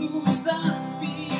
nous inspirer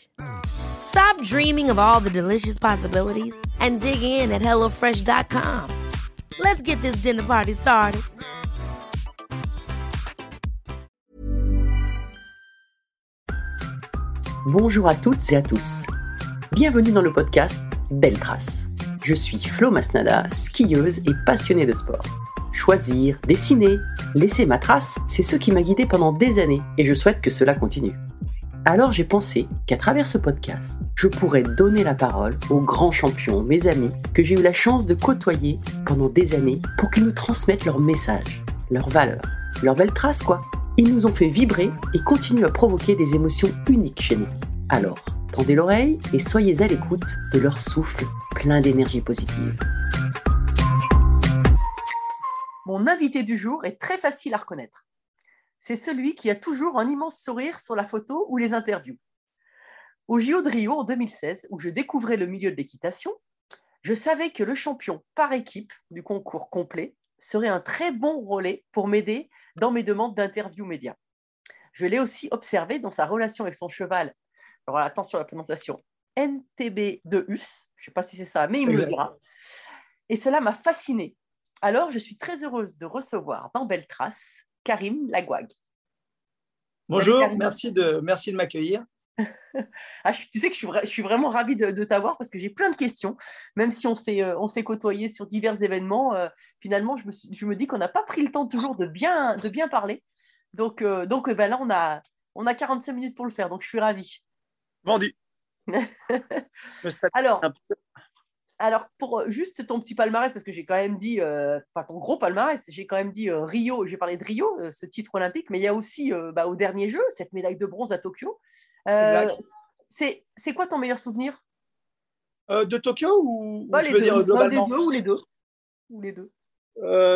Stop dreaming of all the delicious possibilities and dig in at HelloFresh.com. Let's get this dinner party started. Bonjour à toutes et à tous. Bienvenue dans le podcast Belle Trace. Je suis Flo Masnada, skieuse et passionnée de sport. Choisir, dessiner, laisser ma trace, c'est ce qui m'a guidée pendant des années et je souhaite que cela continue. Alors j'ai pensé qu'à travers ce podcast, je pourrais donner la parole aux grands champions, mes amis, que j'ai eu la chance de côtoyer pendant des années pour qu'ils nous transmettent leurs messages, leurs valeurs, leurs belles traces quoi. Ils nous ont fait vibrer et continuent à provoquer des émotions uniques chez nous. Alors, tendez l'oreille et soyez à l'écoute de leur souffle plein d'énergie positive. Mon invité du jour est très facile à reconnaître. C'est celui qui a toujours un immense sourire sur la photo ou les interviews. Au JO de Rio en 2016, où je découvrais le milieu de l'équitation, je savais que le champion par équipe du concours complet serait un très bon relais pour m'aider dans mes demandes d'interview média. Je l'ai aussi observé dans sa relation avec son cheval. Alors attention à la prononciation. NTB de US, je ne sais pas si c'est ça, mais il me le dira. Et cela m'a fasciné. Alors, je suis très heureuse de recevoir dans Belle Trace Karim Lagouag. Bonjour, Karim. merci de, merci de m'accueillir. Ah, tu sais que je suis, vra- je suis vraiment ravie de, de t'avoir parce que j'ai plein de questions. Même si on s'est euh, on s'est côtoyé sur divers événements, euh, finalement, je me, suis- je me dis qu'on n'a pas pris le temps toujours de bien, de bien parler. Donc, euh, donc ben là, on a, on a 45 minutes pour le faire. Donc, je suis ravie. Vendu. Alors. Alors, pour euh, juste ton petit palmarès, parce que j'ai quand même dit, euh, enfin ton gros palmarès, j'ai quand même dit euh, Rio, j'ai parlé de Rio, euh, ce titre olympique, mais il y a aussi bah, au dernier jeu, cette médaille de bronze à Tokyo. C'est c'est quoi ton meilleur souvenir? De Tokyo ou, les deux, dire ou- globalement les deux, ou les deux. Ou les deux.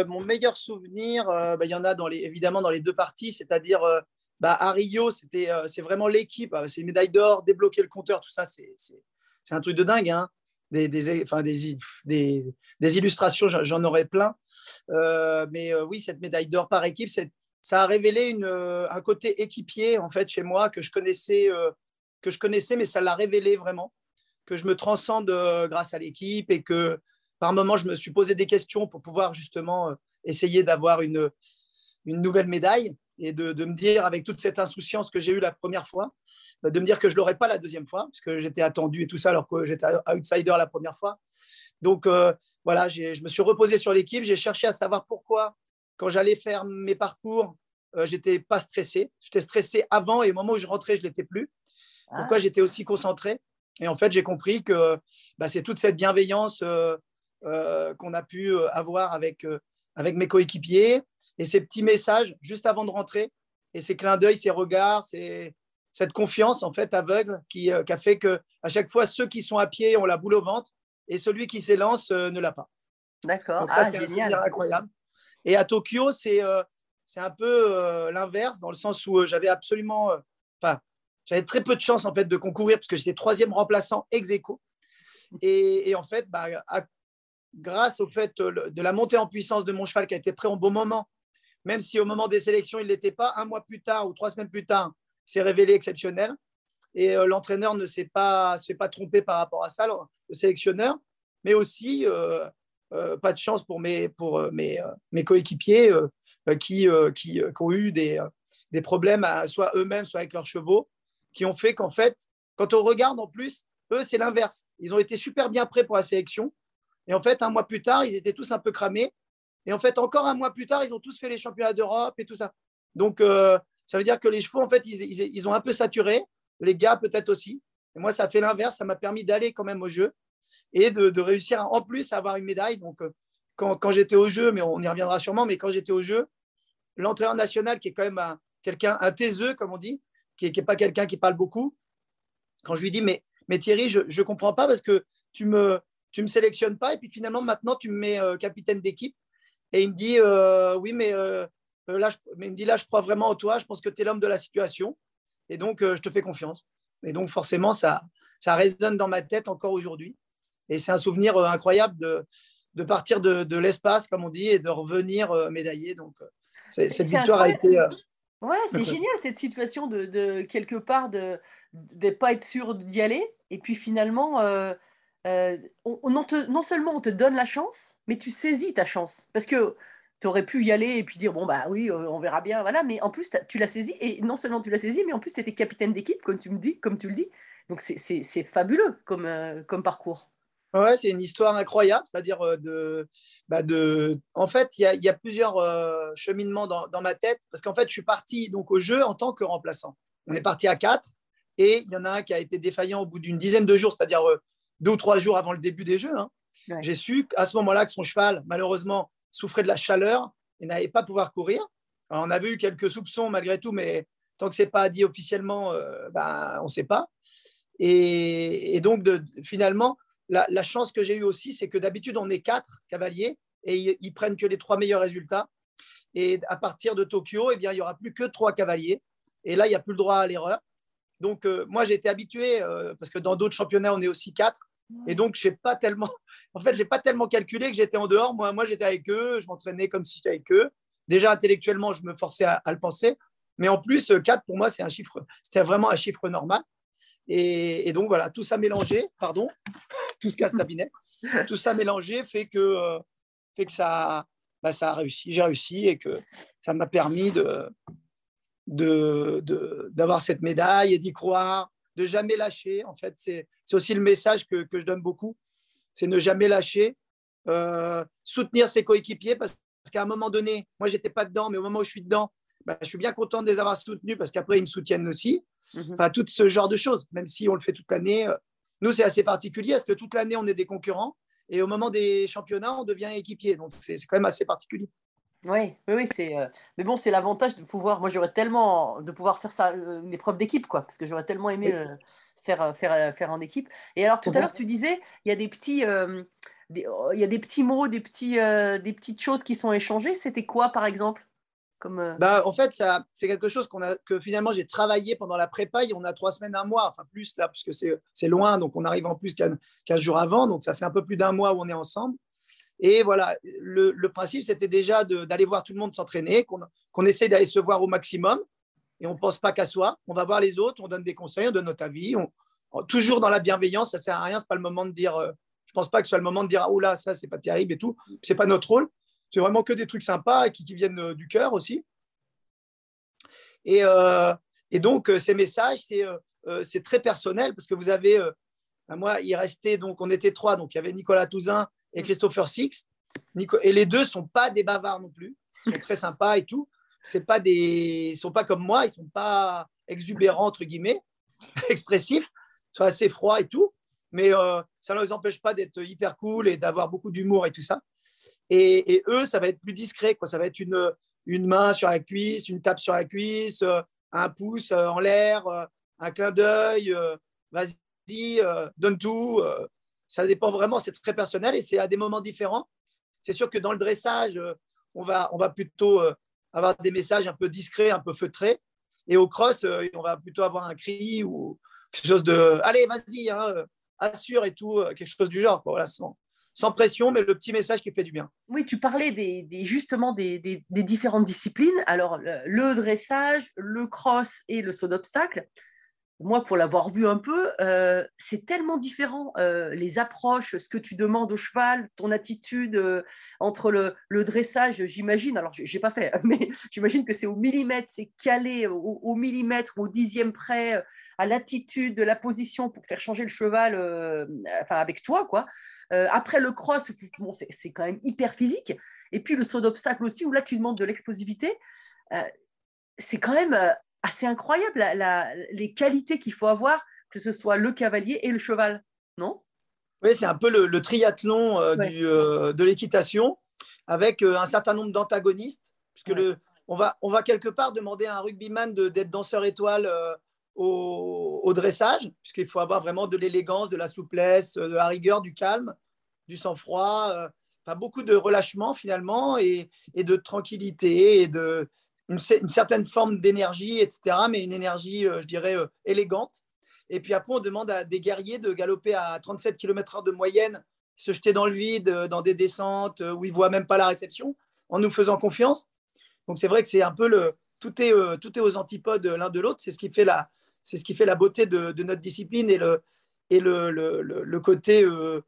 Mon meilleur souvenir, bah, il y en a dans les, évidemment dans les deux parties, c'est-à-dire bah, à Rio, c'était, c'est vraiment l'équipe, c'est une médaille d'or, débloquer le compteur, tout ça, c'est, c'est, c'est un truc de dingue. Hein. Des, enfin, des, des, illustrations, j'en- aurais plein. Euh, mais euh, oui, cette médaille d'or par équipe, ça a révélé une, euh, un côté équipier en fait chez moi que je connaissais, que je connaissais, mais ça l'a révélé vraiment que je me transcende grâce à l'équipe et que par moment je me suis posé des questions pour pouvoir justement essayer d'avoir une, une nouvelle médaille et de, de me dire avec toute cette insouciance que j'ai eue la première fois, euh, de me dire que je l'aurais pas la deuxième fois parce que j'étais attendu et tout ça alors que j'étais outsider la première fois. Donc euh, voilà, je me suis reposé sur l'équipe, j'ai cherché à savoir pourquoi quand j'allais faire mes parcours, euh, j'étais pas stressé. J'étais stressé avant et au moment où je rentrais, je l'étais plus. Pourquoi j'étais aussi concentré Et en fait, j'ai compris que bah, c'est toute cette bienveillance euh, euh, qu'on a pu euh, avoir avec, avec mes coéquipiers, Et ces petits messages juste avant de rentrer, et ces clins d'œil, ces regards, cette confiance en fait aveugle qui, euh, qui, a fait que à chaque fois ceux qui sont à pied ont la boule au ventre et celui qui s'élance euh, ne l'a pas. D'accord. Donc ça Ah, c'est un souvenir incroyable. Et à Tokyo c'est euh, c'est un peu l'inverse dans le sens où j'avais absolument, enfin j'avais très peu de chance en fait de concourir parce que j'étais troisième remplaçant ex aequo. Et, et en fait, bah, à- grâce au fait de la montée en puissance de mon cheval qui a été prêt au bon moment, même si au moment des sélections il ne l'était pas, un mois plus tard ou trois semaines plus tard, s'est révélé exceptionnel. Et euh, l'entraîneur ne s'est pas, trompé par rapport à ça, le le sélectionneur, mais aussi euh, euh, pas de chance pour mes, coéquipiers qui, ont eu des, problèmes, soit eux-mêmes, soit avec leurs chevaux, qui ont fait qu'en fait, quand on regarde en plus, eux, c'est l'inverse. Ils ont été super bien prêts pour la sélection. Et en fait, un mois plus tard, ils étaient tous un peu cramés. Et en fait, encore un mois plus tard, ils ont tous fait les championnats d'Europe et tout ça. Donc, euh, ça veut dire que les chevaux, en fait, ils, ont un peu saturé. Les gars, peut-être aussi. Et moi, ça fait l'inverse. Ça m'a permis d'aller quand même au jeu et de, réussir en plus à avoir une médaille. Donc, euh, quand, j'étais au jeu, mais on y reviendra sûrement, mais quand j'étais au jeu, l'entraîneur national, qui est quand même un, quelqu'un, un taiseux, comme on dit, qui n'est pas quelqu'un qui parle beaucoup, quand je lui dis, mais, mais Thierry, je ne comprends pas parce que tu me, tu me sélectionnes pas et puis finalement, maintenant, tu me mets euh, capitaine d'équipe. Et il me dit, euh, oui, mais, euh, euh, là, je, mais il me dit, là, je crois vraiment en toi, je pense que tu es l'homme de la situation. Et donc, euh, je te fais confiance. Et donc, forcément, ça, ça résonne dans ma tête encore aujourd'hui. Et c'est un souvenir incroyable de, de partir de, de l'espace, comme on dit, et de revenir médaillé. Donc, cette victoire a été. Ouais, c'est génial cette situation de, de quelque part de ne pas être sûr d'y aller. Et puis finalement, euh, euh, on, on- non, te- non seulement on te donne la chance, mais tu saisis ta chance. Parce que tu aurais pu y aller et puis dire, bon, bah oui, euh, on verra bien. Voilà. Mais en plus, tu l'as saisi. Et non seulement tu l'as saisi, mais en plus, tu étais capitaine d'équipe, comme tu me dis, comme tu le dis. Donc c'est- fabuleux comme, euh, comme parcours. Ouais, c'est une histoire incroyable, c'est-à-dire de, bah de. En fait, il y a, il y a plusieurs euh, cheminements dans, dans ma tête, parce qu'en fait, je suis parti donc au jeu en tant que remplaçant. On est parti à quatre, et il y en a un qui a été défaillant au bout d'une dizaine de jours, c'est-à-dire euh, deux ou trois jours avant le début des jeux. hein. Ouais. J'ai su à ce moment-là que son cheval, malheureusement, souffrait de la chaleur et n'allait pas pouvoir courir. Alors, on avait eu quelques soupçons malgré tout, mais tant que c'est pas dit officiellement, euh, ben, on ne sait pas. Et, et donc, de, finalement, la, la chance que j'ai eue aussi, c'est que d'habitude, on est quatre cavaliers et ils, ils prennent que les trois meilleurs résultats. Et à partir de Tokyo, eh bien, il n'y aura plus que trois cavaliers. Et là, il n'y a plus le droit à l'erreur. Donc, euh, moi, j'ai été habitué, euh, parce que dans d'autres championnats, on est aussi quatre. Et donc, j'ai pas tellement, en fait, j'ai pas tellement calculé que j'étais en dehors. Moi, moi j'étais avec eux, je m'entraînais comme si j'étais avec eux. Déjà, intellectuellement, je me forçais à, à le penser. Mais en plus, euh, 4, pour moi, c'est un chiffre, c'était vraiment un chiffre normal. Et, et donc, voilà, tout ça mélangé, pardon, tout ce casse Sabinet, tout ça mélangé fait que, euh, fait que ça, bah, ça a réussi, j'ai réussi et que ça m'a permis de, de, de- d'avoir cette médaille et d'y croire, de jamais lâcher. En fait, c'est, aussi le message que, que je donne beaucoup, c'est ne jamais lâcher, euh, soutenir ses coéquipiers parce, parce qu'à un moment donné, moi, j'étais pas dedans, mais au moment où je suis dedans, bah, je suis bien content de les avoir soutenus parce qu'après, ils me soutiennent aussi. Mhm. Enfin, tout ce genre de choses, même si on le fait toute l'année. euh, Nous, c'est assez particulier parce que toute l'année, on est des concurrents et au moment des championnats, on devient équipier. Donc, c'est quand même assez particulier. Oui, oui, oui, c'est. euh, Mais bon, c'est l'avantage de pouvoir. Moi, j'aurais tellement de pouvoir faire ça, euh, une épreuve d'équipe, quoi, parce que j'aurais tellement aimé Oui. euh, faire, faire, faire en équipe. Et alors, tout à l'heure, tu disais, il y a des petits, des- oh, il y a des petits mots, des petits, des petites choses qui sont échangées. C'était quoi, par exemple, comme. Bah, en fait, ça, c'est quelque chose qu'on a, que finalement j'ai travaillé pendant la prépa. et On a trois semaines, un mois, enfin plus là, puisque c'est, c'est loin, donc on arrive en plus qu'un 15 jours avant, donc ça fait un peu plus d'un mois où on est ensemble. Et voilà, le, principe, c'était déjà d'aller voir tout le monde s'entraîner, qu'on, qu'on essaie d'aller se voir au maximum, et on ne pense pas qu'à soi. On va voir les autres, on donne des conseils, on donne notre avis, on- toujours dans la bienveillance. Ça sert à rien, c'est pas le moment de dire. euh, je pense pas que ce soit le moment de dire oh là, ça c'est pas terrible et tout. C'est pas notre rôle. C'est vraiment que des trucs sympas qui, qui viennent euh, du cœur aussi. Et, euh, et donc, ces messages, c'est euh, très personnel parce que vous avez, ben moi, il restait, donc on était trois, donc il y avait Nicolas Touzin et Christopher Six. Nico- et les deux sont pas des bavards non plus, ils sont très sympas et tout. C'est pas des, ils sont pas comme moi, ils sont pas exubérants entre guillemets, expressifs, ils sont assez froids et tout. Mais euh, ça ne les empêche pas d'être hyper cool et d'avoir beaucoup d'humour et tout ça. Et, et eux, ça va être plus discret, quoi. Ça va être une, une main sur la cuisse, une tape sur la cuisse, euh, un pouce euh, en l'air, un clin d'œil, vas-y, donne tout. Ça dépend vraiment, c'est très personnel et c'est à des moments différents. C'est sûr que dans le dressage, euh, on, va, on va plutôt euh, avoir des messages un peu discrets, un peu feutrés. Et au cross, euh, on va plutôt avoir un cri ou quelque chose de allez, vas-y, hein, assure et tout, quelque chose du genre. sans, pression, mais le petit message qui fait du bien. Oui, tu parlais justement des, des- différentes disciplines. Alors, le dressage, le cross et le saut d'obstacle. Moi, pour l'avoir vu un peu, euh, c'est tellement différent. euh, les approches, ce que tu demandes au cheval, ton attitude euh, entre le, dressage, j'imagine, alors je n'ai pas fait, mais j'imagine que c'est au millimètre, c'est calé au, au millimètre, au dixième près, à l'attitude, de la position pour faire changer le cheval enfin, avec toi, quoi. Après le cross, bon, c'est quand même hyper physique. Et puis le saut d'obstacle aussi, où là tu demandes de l'explosivité. C'est quand même euh, assez incroyable la- la- les qualités qu'il faut avoir, que ce soit le cavalier et le cheval, non? Oui, c'est un peu le, le triathlon euh, Ouais. du, euh, de l'équitation avec euh, un certain nombre d'antagonistes, puisque Ouais. le, on, va, on va quelque part demander à un rugbyman de- d'être danseur étoile au, au dressage, puisqu'il faut avoir vraiment de l'élégance, de la souplesse, de la rigueur, du calme, du sang-froid, enfin, beaucoup de relâchement finalement et, et de tranquillité et de une, une certaine forme d'énergie, etc., mais une énergie, euh, je dirais, euh, élégante. Et puis après, on demande à des guerriers de galoper à 37 km/h de moyenne, se jeter dans le vide, euh, dans des descentes où ils ne voient même pas la réception, en nous faisant confiance. Donc c'est vrai que c'est un peu le. Tout est, tout est aux antipodes l'un de l'autre. C'est ce qui fait la, ce qui fait la beauté de, notre discipline et le, et le, le, côté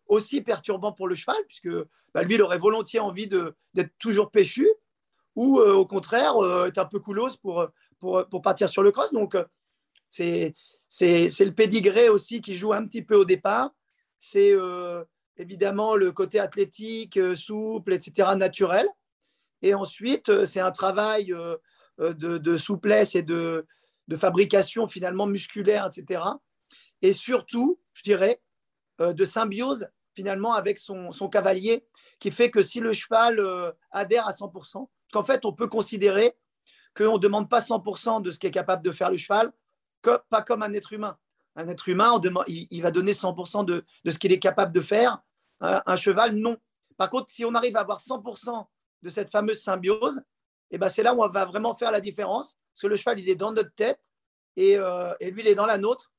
aussi perturbant pour le cheval, puisque bah, lui, il aurait volontiers envie d'être toujours péchu, ou euh, au contraire, euh, être un peu coolos pour, pour, pour partir sur le cross. Donc, euh, c'est le pédigré aussi qui joue un petit peu au départ. C'est euh, évidemment le côté athlétique, euh, souple, etc., naturel. Et ensuite, euh, c'est un travail euh, euh, de, de souplesse et de, de fabrication finalement musculaire, etc. Et surtout, je dirais, euh, de symbiose finalement avec son, son cavalier, qui fait que si le cheval euh, adhère à 100%, parce qu'en fait, on peut considérer qu'on ne demande pas 100% de ce qu'est capable de faire le cheval, pas comme un être humain. Un être humain, il, va donner 100% de, ce qu'il est capable de faire. Un, un cheval, non. Par contre, si on arrive à avoir 100% de cette fameuse symbiose, eh ben, c'est là où on va vraiment faire la différence. Parce que le cheval, il est dans notre tête et, euh, lui, il est dans la nôtre.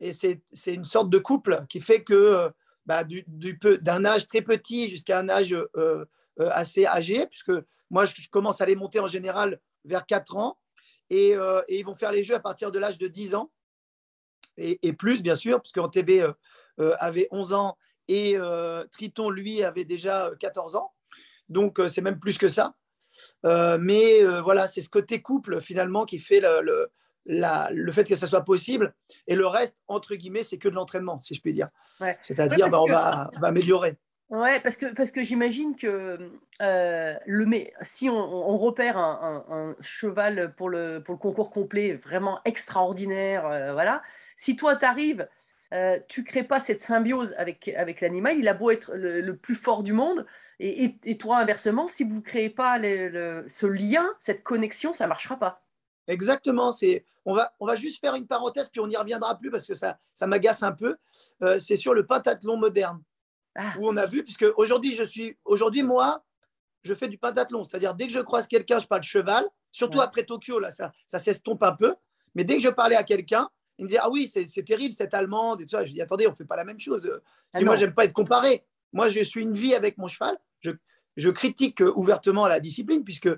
Et c'est une sorte de couple qui fait que euh, bah, d'un âge très petit jusqu'à un âge euh, euh, assez âgé, puisque moi, je, commence à les monter en général vers 4 ans, et, euh, et ils vont faire les jeux à partir de l'âge de 10 ans, et, et plus, bien sûr, puisqu'en TB euh, euh, avait 11 ans, et euh, Triton, lui, avait déjà 14 ans. Donc, euh, c'est même plus que ça. Euh, mais euh, voilà, c'est ce côté couple, finalement, qui fait le, le, la- le fait que ça soit possible. Et le reste, entre guillemets, c'est que de l'entraînement, si je puis dire. Ouais. C'est-à-dire, Ouais, bah, on, parce va, on va améliorer. Ouais, parce que, parce que j'imagine que euh, le, mais si on, repère un, cheval pour le, pour le concours complet vraiment extraordinaire, euh, voilà, si toi tu arrives, tu crées pas cette symbiose avec, avec l'animal, il a beau être le, plus fort du monde, et, et- toi inversement, si vous créez pas le- ce lien, cette connexion, ça marchera pas. Exactement. C'est, on, va, on va juste faire une parenthèse, puis on n'y reviendra plus parce que ça, ça m'agace un peu. Euh, c'est sur le pentathlon moderne, Ah, où on a vu, puisque aujourd'hui, je suis, aujourd'hui, moi, je fais du pentathlon. C'est-à-dire, dès que je croise quelqu'un, je parle cheval, surtout Ouais. après Tokyo, là, ça, ça s'estompe un peu. Mais dès que je parlais à quelqu'un, il me disait Ah oui, c'est, terrible cette allemande. Et tout ça. Je dis Attendez, on ne fait pas la même chose. Je Ah moi, j'aime pas être comparé. Moi, je suis une vie avec mon cheval. Je, je critique euh, ouvertement la discipline, puisque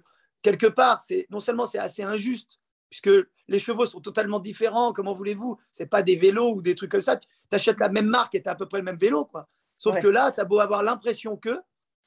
quelque part, c'est, non seulement c'est assez injuste, puisque les chevaux sont totalement différents. Comment voulez-vous? C'est pas des vélos ou des trucs comme ça. Tu achètes la même marque et tu as à peu près le même vélo. Quoi. Sauf Ouais. que là, tu as beau avoir l'impression que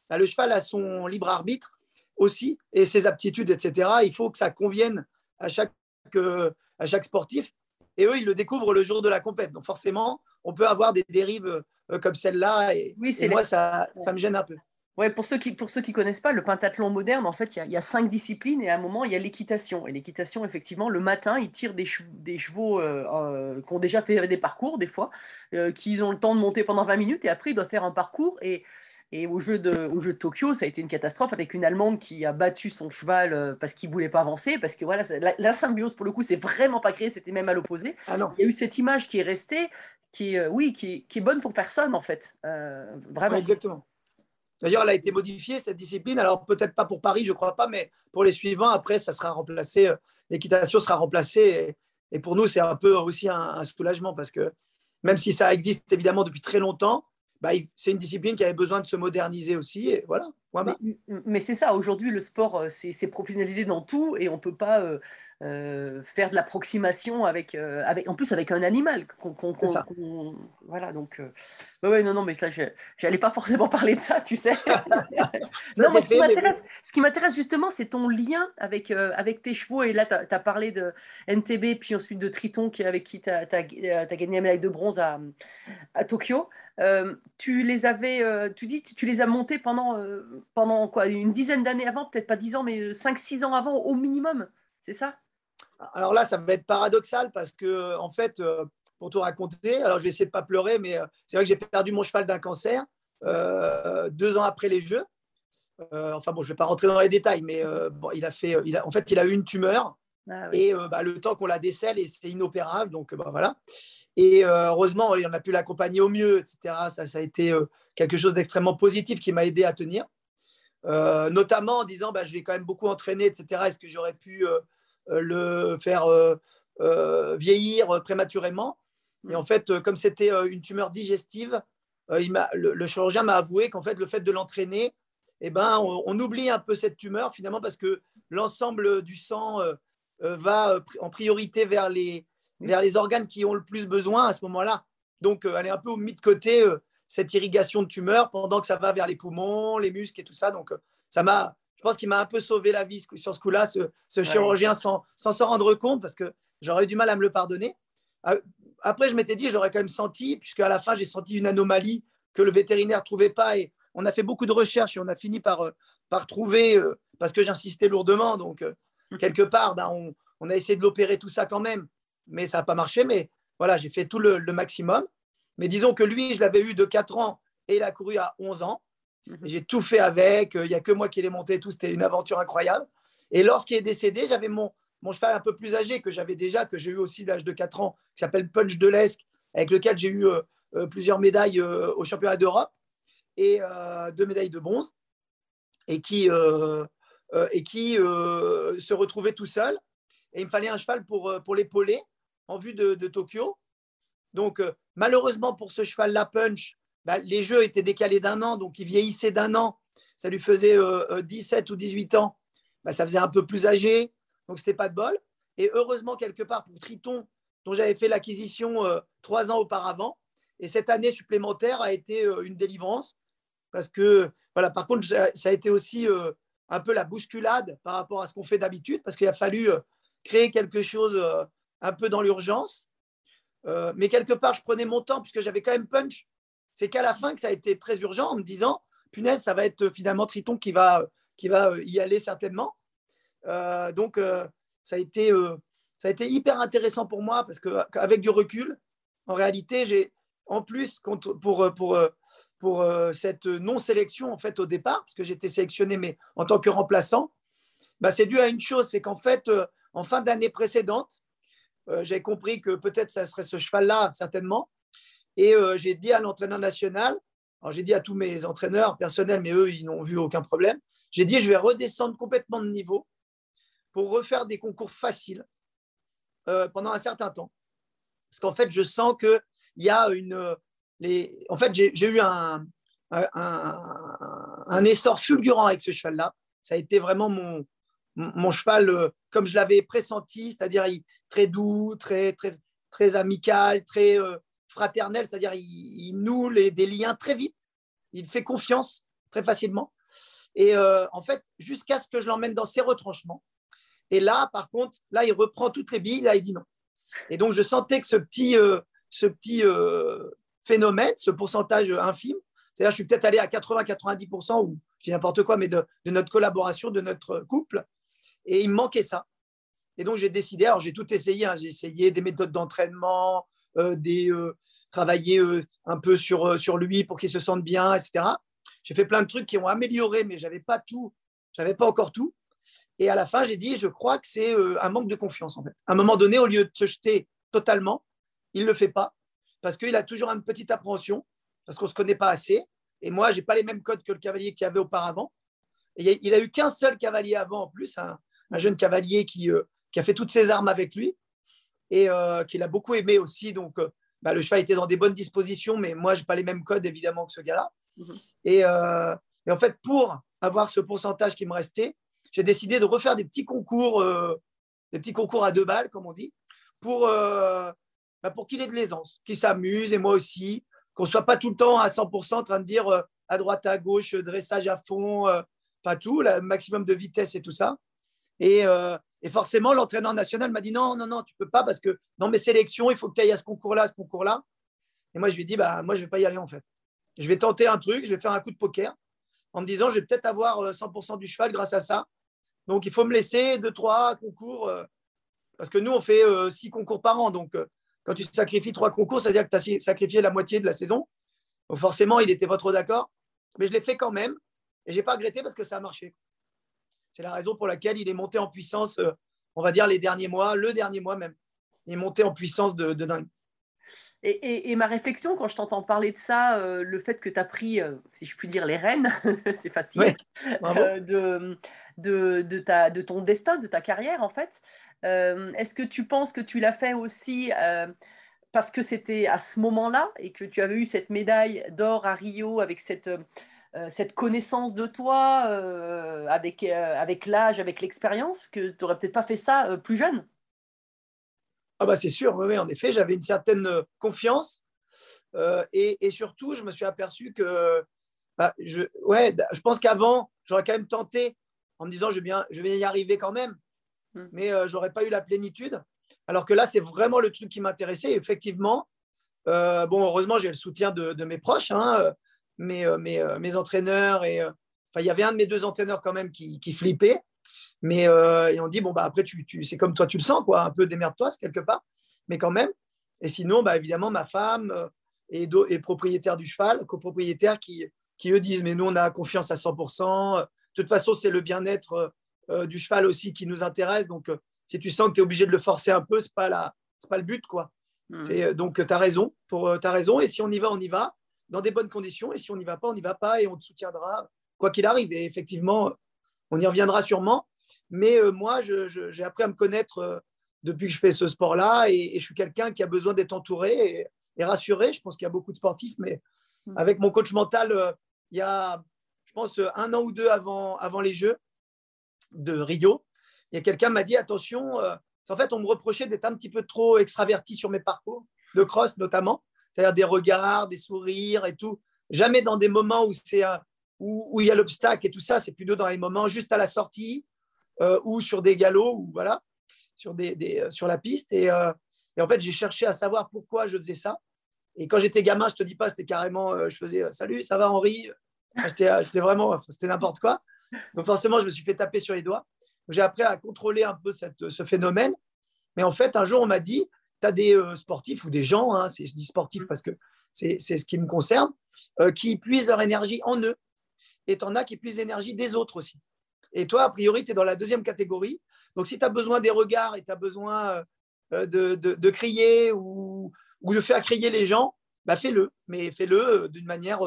bah, le cheval a son libre arbitre aussi et ses aptitudes, etc. Il faut que ça convienne à chaque, euh, à chaque sportif. Et eux, ils le découvrent le jour de la compète. Donc forcément, on peut avoir des dérives euh, comme celle-là. Et, Oui, c'est et moi, ça me gêne un peu. Ouais, pour ceux qui pour ceux qui connaissent pas, le pentathlon moderne, en fait, il y y a cinq disciplines et à un moment, il y a l'équitation. Et l'équitation, effectivement, le matin, ils tirent des, chev- des chevaux euh, euh, qui ont déjà fait des parcours, des fois, euh, qui ont le temps de monter pendant 20 minutes et après, ils doivent faire un parcours. Et, Et au jeu, de, au jeu de Tokyo, ça a été une catastrophe avec une Allemande qui a battu son cheval euh, parce qu'il voulait pas avancer, parce que voilà, la, la symbiose pour le coup, c'est vraiment pas créé, c'était même à l'opposé. Ah non. Il y a eu cette image qui est restée, qui est, oui, qui qui est bonne pour personne en fait, vraiment. Ouais, exactement. D'ailleurs, elle a été modifiée, cette discipline. Alors, peut-être pas pour Paris, je crois pas, mais pour les suivants, après, ça sera remplacé. euh, L'équitation sera remplacée. Et, pour nous, c'est un peu aussi un, soulagement parce que même si ça existe évidemment depuis très longtemps, bah, c'est une discipline qui avait besoin de se moderniser aussi. Et voilà. Mais, c'est ça, aujourd'hui, le sport, euh, c'est professionnalisé dans tout et on ne peut pas euh, euh, faire de l'approximation avec, euh, avec, en plus avec un animal. qu'on- qu'on- C'est ça. qu'on- voilà, donc, euh, ouais, ouais, non, non, mais ça, je n'allais pas forcément parler de ça, tu sais. Ça, Non, ce qui fait, mais m'intéresse- ce qui m'intéresse justement, c'est ton lien avec, euh, avec tes chevaux. Et là, tu as, parlé de NTB, puis ensuite de Triton, qui, avec qui tu as, gagné la médaille de bronze à, à Tokyo. Euh, tu les avais, euh, tu dis, tu les as montés pendant, euh, pendant quoi, une dizaine d'années avant, peut-être pas dix ans, mais 5-6 ans avant au minimum, c'est ça? Alors là, ça va être paradoxal parce que, en fait, euh, pour tout raconter, alors je vais essayer de pas pleurer, mais euh, c'est vrai que j'ai perdu mon cheval d'un cancer euh, deux ans après les Jeux. Euh, enfin bon, je vais pas rentrer dans les détails, mais euh, bon, il a fait, il a, en fait, il a eu une tumeur Ah oui. et euh, bah, le temps qu'on la décèle, et c'est inopérable, donc bah, voilà. Et euh, heureusement, on a pu l'accompagner au mieux, etc. Ça, ça a été euh, quelque chose d'extrêmement positif qui m'a aidé à tenir. Euh, notamment en disant, bah, je l'ai quand même beaucoup entraîné, etc. Est-ce que j'aurais pu euh, euh, le faire euh, euh, vieillir euh, prématurément Et en fait, euh, comme c'était euh, une tumeur digestive, euh, le, chirurgien m'a avoué qu'en fait, le fait de l'entraîner, eh ben, on, oublie un peu cette tumeur finalement parce que l'ensemble du sang euh, euh, va euh, en priorité vers les, vers les organes qui ont le plus besoin à ce moment-là. Donc, euh, elle est un peu mis de côté euh, cette irrigation de tumeur pendant que ça va vers les poumons, les muscles et tout ça. Donc, euh, ça m'a, pense qu'il m'a un peu sauvé la vie sur ce coup-là, ce, ce chirurgien sans sans s'en rendre compte parce que j'aurais eu du mal à me le pardonner. Ah, Après, je m'étais dit, j'aurais quand même senti, puisque à la fin, j'ai senti une anomalie que le vétérinaire ne trouvait pas. Et on a fait beaucoup de recherches et on a fini par, euh, par trouver, euh, parce que j'insistais lourdement. Donc, euh, quelque part, ben, on, on a essayé de l'opérer tout ça quand même, mais ça n'a pas marché. Mais voilà, j'ai fait tout le, le maximum. Mais disons que lui, je l'avais eu de 4 ans et il a couru à 11 ans. J'ai tout fait avec. euh, Il n'y a que moi qui l'ai monté tout. C'était une aventure incroyable. Et lorsqu'il est décédé, j'avais mon, mon cheval un peu plus âgé que j'avais déjà, que j'ai eu aussi l'âge de 4 ans, qui s'appelle Punch de l'Esque, avec lequel j'ai eu euh, euh, plusieurs médailles euh, au championnat d'Europe et deux médailles de bronze, et qui, et qui se retrouvait tout seul. Et il me fallait un cheval pour, pour l'épauler en vue de, de Tokyo. Donc, malheureusement pour ce cheval-là, Punch, bah, les jeux étaient décalés d'un an, donc il vieillissait d'un an. Ça lui faisait euh, euh, 17 ou 18 ans. Bah, ça faisait un peu plus âgé, donc c'était pas de bol. Et heureusement, quelque part, pour Triton, dont j'avais fait l'acquisition euh, trois ans auparavant, et cette année supplémentaire a été euh, une délivrance, parce que, voilà, par contre, ça a été aussi euh, un peu la bousculade par rapport à ce qu'on fait d'habitude, parce qu'il a fallu euh, créer quelque chose euh, un peu dans l'urgence. Euh, mais quelque part, je prenais mon temps, puisque j'avais quand même punch. C'est qu'à la fin que ça a été très urgent, en me disant, punaise, ça va être finalement Triton qui va, qui va euh, y aller certainement. Euh, donc, euh, ça, a été, ça a été hyper intéressant pour moi, parce qu'avec du recul, en réalité, j'ai en plus, pour, pour, pour euh, cette non-sélection en fait au départ, parce que j'étais sélectionné mais en tant que remplaçant, bah, c'est dû à une chose, c'est qu'en fait, en fin d'année précédente, j'ai compris que peut-être ça serait ce cheval-là, certainement. Et euh, j'ai dit à l'entraîneur national, j'ai dit à tous mes entraîneurs personnels, mais eux, ils n'ont vu aucun problème, j'ai dit, je vais redescendre complètement de niveau pour refaire des concours faciles euh, pendant un certain temps. Parce qu'en fait, je sens qu'il y a une. En fait, j'ai eu un, un, essor fulgurant avec ce cheval-là. Ça a été vraiment mon, mon cheval euh, comme je l'avais pressenti, c'est-à-dire très doux, très, très, très amical, très fraternel, c'est-à-dire il, noue les- des liens très vite, il fait confiance très facilement. Et euh, en fait, jusqu'à ce que je l'emmène dans ses retranchements. Et là, par contre, là, il reprend toutes les billes, là, il dit non. Et donc, je sentais que ce petit, euh, ce petit euh, phénomène, ce pourcentage infime, c'est-à-dire je suis peut-être allé à 80-90%, ou dis n'importe quoi, mais de, notre collaboration, de notre couple, et il me manquait ça. Et donc, j'ai décidé, alors j'ai tout essayé, hein, j'ai essayé des méthodes d'entraînement, des, euh, travailler euh, un peu sur, euh, lui pour qu'il se sente bien, etc. j'ai fait plein de trucs qui ont amélioré, mais j'avais pas tout, j'avais pas encore tout. Et à la fin, j'ai dit, je crois que c'est euh, un manque de confiance en fait. À un moment donné, au lieu de se jeter totalement, il le fait pas parce qu'il a toujours une petite appréhension, parce qu'on se connaît pas assez. Et moi, j'ai pas les mêmes codes que le cavalier qu'il avait auparavant. Et il a eu qu'un seul cavalier avant en plus, un, un jeune cavalier qui, euh, qui a fait toutes ses armes avec lui et euh, qu'il a beaucoup aimé aussi. Donc, euh, bah, le cheval était dans des bonnes dispositions, mais moi, je n'ai pas les mêmes codes, évidemment, que ce gars-là. Mhm. et, euh, et, en fait, pour avoir ce pourcentage qui me restait, j'ai décidé de refaire des petits concours, des petits concours à deux balles, comme on dit, pour, bah, pour qu'il ait de l'aisance, qu'il s'amuse, et moi aussi, qu'on ne soit pas tout le temps à 100% en train de dire à droite, à gauche, dressage à fond, pas tout, le maximum de vitesse et tout ça. Et, et forcément, l'entraîneur national m'a dit non, non, non, tu peux pas parce que dans mes sélections, il faut que tu ailles à ce concours-là, à ce concours-là. Et moi, je lui ai dit, bah, moi, je ne vais pas y aller en fait. Je vais tenter un truc, je vais faire un coup de poker en me disant, je vais peut-être avoir 100% euh, du cheval grâce à ça. Donc, il faut me laisser deux, trois concours. Euh, parce que nous, on fait euh, six concours par an. Donc, quand tu sacrifies trois concours, ça veut dire que tu as sacrifié la moitié de la saison. Donc, forcément, il n'était pas trop d'accord. Mais je l'ai fait quand même. Et je n'ai pas regretté parce que ça a marché. C'est la raison pour laquelle il est monté en puissance, euh, on va dire, les derniers mois, le dernier mois même. Il est monté en puissance de, dingue. Et, ma réflexion, quand je t'entends parler de ça, euh, le fait que tu as pris, euh, si je puis dire, les rênes, c'est facile, de, de, ta, de ton destin, de ta carrière, en fait. Est-ce que tu penses que tu l'as fait aussi parce que c'était à ce moment-là et que tu avais eu cette médaille d'or à Rio avec cette cette connaissance de toi euh, avec, euh, avec l'âge, avec l'expérience, que tu n'aurais peut-être pas fait ça plus jeune? Ah bah c'est sûr, oui, en effet, j'avais une certaine confiance et, et, surtout, je me suis aperçu que bah, je, ouais, je pense qu'avant, j'aurais quand même tenté en me disant je vais, bien, je vais y arriver quand même, hmm. mais je j'aurais pas eu la plénitude. Alors que là, c'est vraiment le truc qui m'intéressait. Effectivement, bon, heureusement, j'ai le soutien de, de mes proches. Hein, mes, euh, euh, mes, entraîneurs et euh, enfin, il y avait un de mes deux entraîneurs quand même qui, qui flippait. Mais ils ont dit, bon, bah, après, tu, tu c'est comme toi, tu le sens, quoi, un peu démerde-toi, quelque part, mais quand même. Et sinon, bah, évidemment, ma femme et, et propriétaire du cheval, copropriétaire, qui, qui eux disent, mais nous, on a confiance à 100%. De toute façon, c'est le bien-être du cheval aussi qui nous intéresse. Donc, si tu sens que tu es obligé de le forcer un peu, ce n'est pas, la, pas le but. quoi. Mmh. C'est, donc, tu as raison. Pour, as raison. Et si on y va, on y va dans des bonnes conditions. Et si on n'y va pas, on n'y va pas et on te soutiendra quoi qu'il arrive. Et effectivement, on y reviendra sûrement. Mais euh, moi, j'ai appris à me connaître euh, depuis que je fais ce sport-là et, je suis quelqu'un qui a besoin d'être entouré et, rassuré. Je pense qu'il y a beaucoup de sportifs, mais mm. avec mon coach mental, euh, il y a, je pense, un an ou deux avant, avant les Jeux de Rio, il y a quelqu'un m'a dit attention, en fait, on me reprochait d'être un petit peu trop extraverti sur mes parcours, de cross notamment c'est-à-dire des regards, des sourires et tout. Jamais dans des moments où c'est où, il y a l'obstacle et tout ça, c'est plutôt dans les moments juste à la sortie euh, ou sur des galops ou voilà, sur, euh, sur la piste. Euh, et, en fait, j'ai cherché à savoir pourquoi je faisais ça. Et quand j'étais gamin, je te dis pas, c'était carrément, je faisais salut, ça va Henri? J'étais vraiment, c'était n'importe quoi. Donc forcément, je me suis fait taper sur les doigts. J'ai appris à contrôler un peu ce phénomène. Mais en fait, un jour, on m'a dit, tu as des euh, sportifs ou des gens, hein, je dis sportifs parce que c'est ce qui me concerne, euh, qui puisent leur énergie en eux. Et tu en as qui puisent l'énergie des autres aussi. Et toi, a priori, tu es dans la deuxième catégorie. Donc, si tu as besoin des regards et tu as besoin euh, de, de, crier ou, ou, de faire crier les gens, bah fais-le. Mais fais-le d'une manière,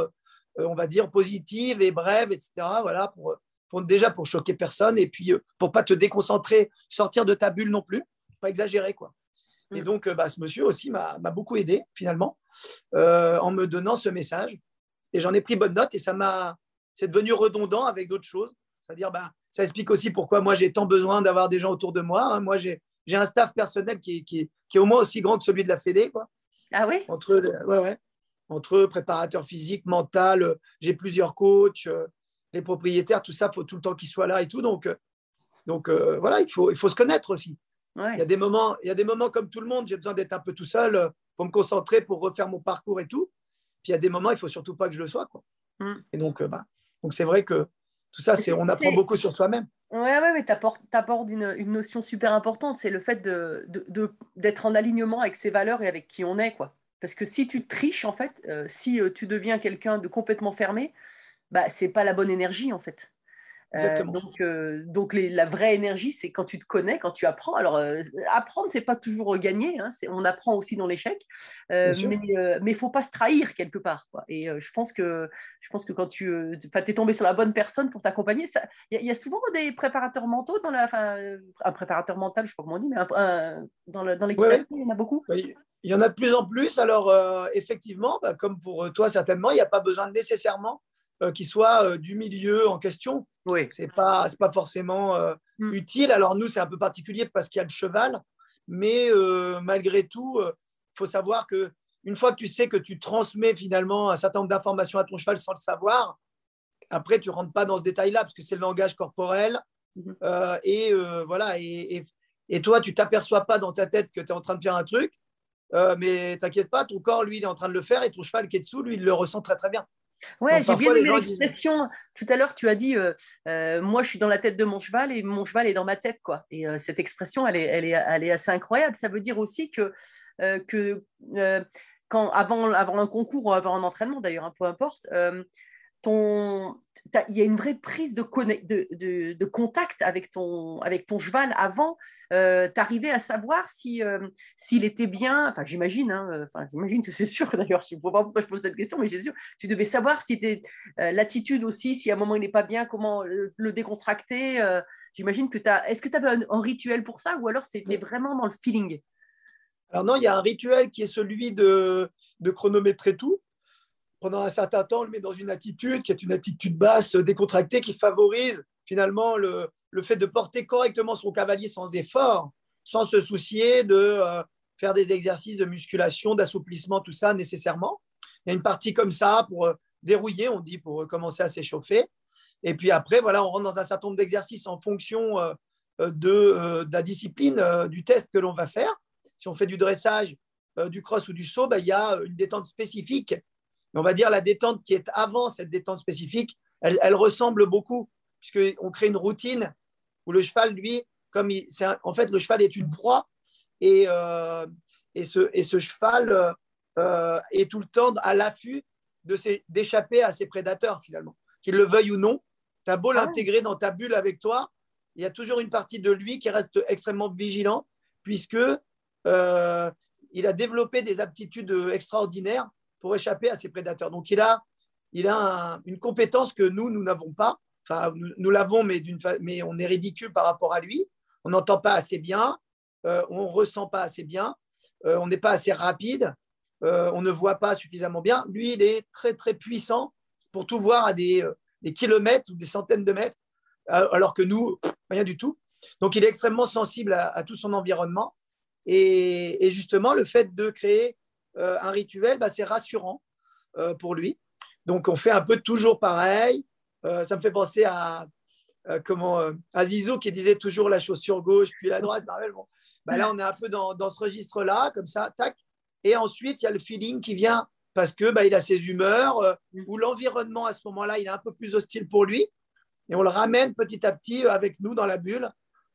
on va dire, positive et brève, etc. Voilà, pour, pour, déjà pour choquer personne et puis pour pas te déconcentrer, sortir de ta bulle non plus, pas exagérer. quoi. Et mm. donc, euh, bah, ce monsieur aussi m'a beaucoup aidé, finalement, euh, en me donnant ce message. Et j'en ai pris bonne note et ça m'a, c'est devenu redondant avec d'autres choses. C'est-à-dire, bah, ça explique aussi pourquoi moi j'ai tant besoin d'avoir des gens autour de moi. Hein. Moi, j'ai un staff personnel qui est, qui, est, qui est, au moins aussi grand que celui de la Fédé. Quoi. Ah oui Entre, ouais, ouais. Entre préparateur physique, mental, j'ai plusieurs coachs, euh, les propriétaires, tout ça, il faut tout le temps qu'ils soient là et tout. Donc, donc voilà, il faut, il faut se connaître aussi. Il, y a des moments, il y a des moments comme tout le monde, j'ai besoin d'être un peu tout seul euh, pour me concentrer, pour refaire mon parcours et tout. Puis il y a des moments, il ne faut surtout pas que je le sois. Quoi. Mm. Et donc, euh, bah, donc c'est vrai que tout ça, c'est, on apprend beaucoup sur soi-même. Oui, ouais, mais tu apportes, une, une, notion super importante, c'est le fait de, de, d'être en alignement avec ses valeurs et avec qui on est. Quoi. Parce que si tu triches, en fait, euh, si tu deviens quelqu'un de complètement fermé, bah, c'est pas la bonne énergie en fait. Euh, Exactement. donc, euh, donc les- la vraie énergie, c'est quand tu te connais, quand tu apprends. Alors, euh, apprendre, c'est pas toujours gagner. hein, on apprend aussi dans l'échec, euh, mais il mais faut pas se trahir quelque part. quoi. Et euh, je pense que je pense que quand tu es tombé sur la bonne personne pour t'accompagner, il y, a- il y a souvent des préparateurs mentaux dans la, enfin, euh, un préparateur mental, je sais pas comment on dit, mais un- un- dans le- dans l'équitation, il y en a beaucoup. Oui, Il y en a de plus en plus. Alors, euh, effectivement, bah, comme pour toi certainement, il n'y a pas besoin nécessairement euh, qu'il soit euh, du milieu en question. Oui. C'est pas, pas forcément euh, Mm. utile. Alors, nous, c'est un peu particulier parce qu'il y a le cheval. Mais euh, malgré tout, il faut savoir que une fois que tu sais que tu transmets finalement un certain nombre d'informations à ton cheval sans le savoir, après, tu rentres pas dans ce détail-là parce que c'est le langage corporel. Mhm. Euh, et euh, voilà. Et, et- et toi, tu t'aperçois pas dans ta tête que tu es en train de faire un truc. Euh, mais t'inquiète pas, ton corps, lui, il est en train de le faire et ton cheval qui est dessous, lui, il le ressent très très bien. Ouais, j'ai bien aimé disent- l'expression. Tout à l'heure, tu as dit, euh, euh, moi, je suis dans la tête de mon cheval et mon cheval est dans ma tête, quoi. Et euh, cette expression, elle est, elle, est, elle est assez incroyable. Ça veut dire aussi que, que quand, avant, avant un concours ou avant un entraînement, d'ailleurs, hein, peu importe, ton, il y a une vraie prise de, contact avec ton, cheval avant. Euh, tu arrivais à savoir si, euh, s'il était bien. Enfin, j'imagine, hein, euh, enfin, j'imagine que c'est sûr, d'ailleurs, je ne sais pas pourquoi je pose cette question, mais j'ai sûr tu devais savoir si euh, l'attitude aussi, si à un moment il n'est pas bien, comment le, le décontracter. euh, J'imagine que tu as. Est-ce que tu avais un, rituel pour ça ou alors c'était vraiment dans le feeling? Alors non, il y a un rituel qui est celui de chronométrer tout. Pendant un certain temps, on le met dans une attitude qui est une attitude basse, décontractée, qui favorise finalement le, le fait de porter correctement son cavalier sans effort, sans se soucier de euh, faire des exercices de musculation, d'assouplissement, tout ça nécessairement. Il y a une partie comme ça pour euh, dérouiller, on dit, pour euh, commencer à s'échauffer. Et puis après, voilà, on rentre dans un certain nombre d'exercices en fonction euh, de, la discipline, du test que l'on va faire si on fait du dressage, du cross ou du saut, bah, il y a une détente spécifique. Mais on va dire la détente qui est avant cette détente spécifique, elle, elle ressemble beaucoup, puisqu'on crée une routine où le cheval, lui, comme il, c'est un- en fait, le cheval est une proie, et, euh, et, ce, et ce cheval euh, euh, est tout le temps à l'affût de ses- d'échapper à ses prédateurs, finalement. Qu'il le veuille ou non, tu as beau Ah l'intégrer dans ta bulle avec toi, il y a toujours une partie de lui qui reste extrêmement vigilant, puisque euh, il a développé des aptitudes extraordinaires pour échapper à ses prédateurs. Donc, il a, il a un- une compétence que nous, nous n'avons pas. Enfin, nous, l'avons, mais, mais on est ridicule par rapport à lui. On n'entend pas assez bien, euh, on ne ressent pas assez bien, euh, on n'est pas assez rapide, euh, on ne voit pas suffisamment bien. Lui, il est très, très puissant pour tout voir à des, des kilomètres ou des centaines de mètres, alors que nous, rien du tout. Donc, il est extrêmement sensible à, tout son environnement. Et justement, le fait de créer euh, un rituel, bah, c'est rassurant euh, pour lui. Donc, on fait un peu toujours pareil. Euh, ça me fait penser à, comment, à Zizou qui disait toujours la chaussure gauche, puis la droite. Bah, bon. Bah, là, on est un peu dans, dans ce registre-là, comme ça, tac. Et ensuite, il y a le feeling qui vient parce que bah, il a ses humeurs, euh, ou l'environnement à ce moment-là, il est un peu plus hostile pour lui. Et on le ramène petit à petit avec nous dans la bulle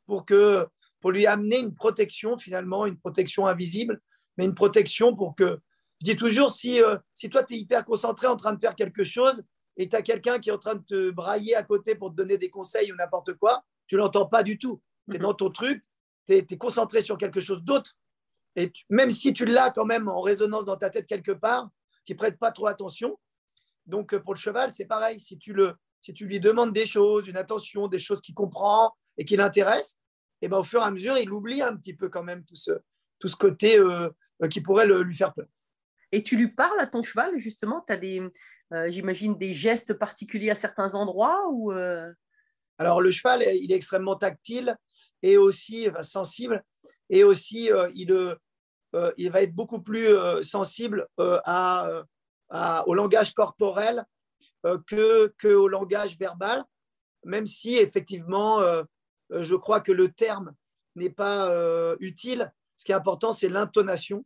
pour, que, pour lui amener une protection, finalement, une protection invisible, mais une protection pour que. Je dis toujours, si, euh, si toi, tu es hyper concentré en train de faire quelque chose et tu as quelqu'un qui est en train de te brailler à côté pour te donner des conseils ou n'importe quoi, tu ne l'entends pas du tout. Tu es Mhm. dans ton truc, tu es, concentré sur quelque chose d'autre. Et tu- même si tu l'as quand même en résonance dans ta tête quelque part, tu n'y prêtes pas trop attention. Donc, euh, pour le cheval, c'est pareil. Si tu, le, si tu lui demandes des choses, une attention, des choses qu'il comprend et qui l'intéressent, et ben, au fur et à mesure, il oublie un petit peu quand même tout ce, tout ce côté euh, euh, qui pourrait le- lui faire peur. Et tu lui parles à ton cheval, justement? Tu as des, euh, j'imagine, des gestes particuliers à certains endroits ou Alors, le cheval, il est extrêmement tactile et aussi enfin, sensible. Et aussi, il, il va être beaucoup plus sensible à, à- au langage corporel que, que au langage verbal, même si effectivement, je crois que le terme n'est pas utile. Ce qui est important, c'est l'intonation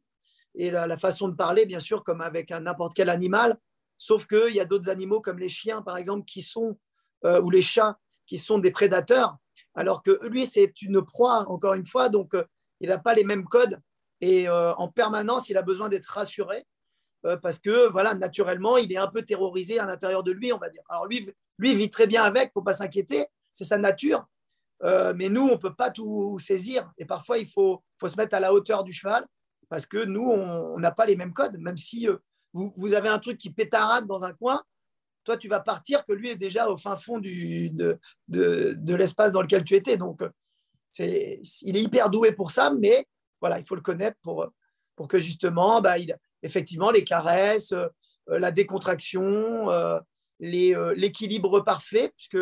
et la, façon de parler, bien sûr, comme avec n'importe quel animal. Sauf qu'il y a d'autres animaux comme les chiens, par exemple, qui sont, euh, ou les chats, qui sont des prédateurs, alors que lui, c'est une proie, encore une fois, donc euh, il n'a pas les mêmes codes. Et euh, en permanence, il a besoin d'être rassuré parce que voilà, naturellement, il est un peu terrorisé à l'intérieur de lui, on va dire. Alors lui, lui vit très bien avec, il ne faut pas s'inquiéter, c'est sa nature. Euh, mais nous, on ne peut pas tout saisir. Et parfois, il faut, faut, se mettre à la hauteur du cheval, parce que nous, on n'a pas les mêmes codes. Même si euh, vous, vous, avez un truc qui pétarade dans un coin, toi, tu vas partir que lui est déjà au fin fond de, de, de l'espace dans lequel tu étais. Donc, c'est, il est hyper doué pour ça, mais voilà, il faut le connaître pour, pour que justement, bah, il, effectivement, les caresses, euh, la décontraction, euh, euh, l'équilibre parfait, puisque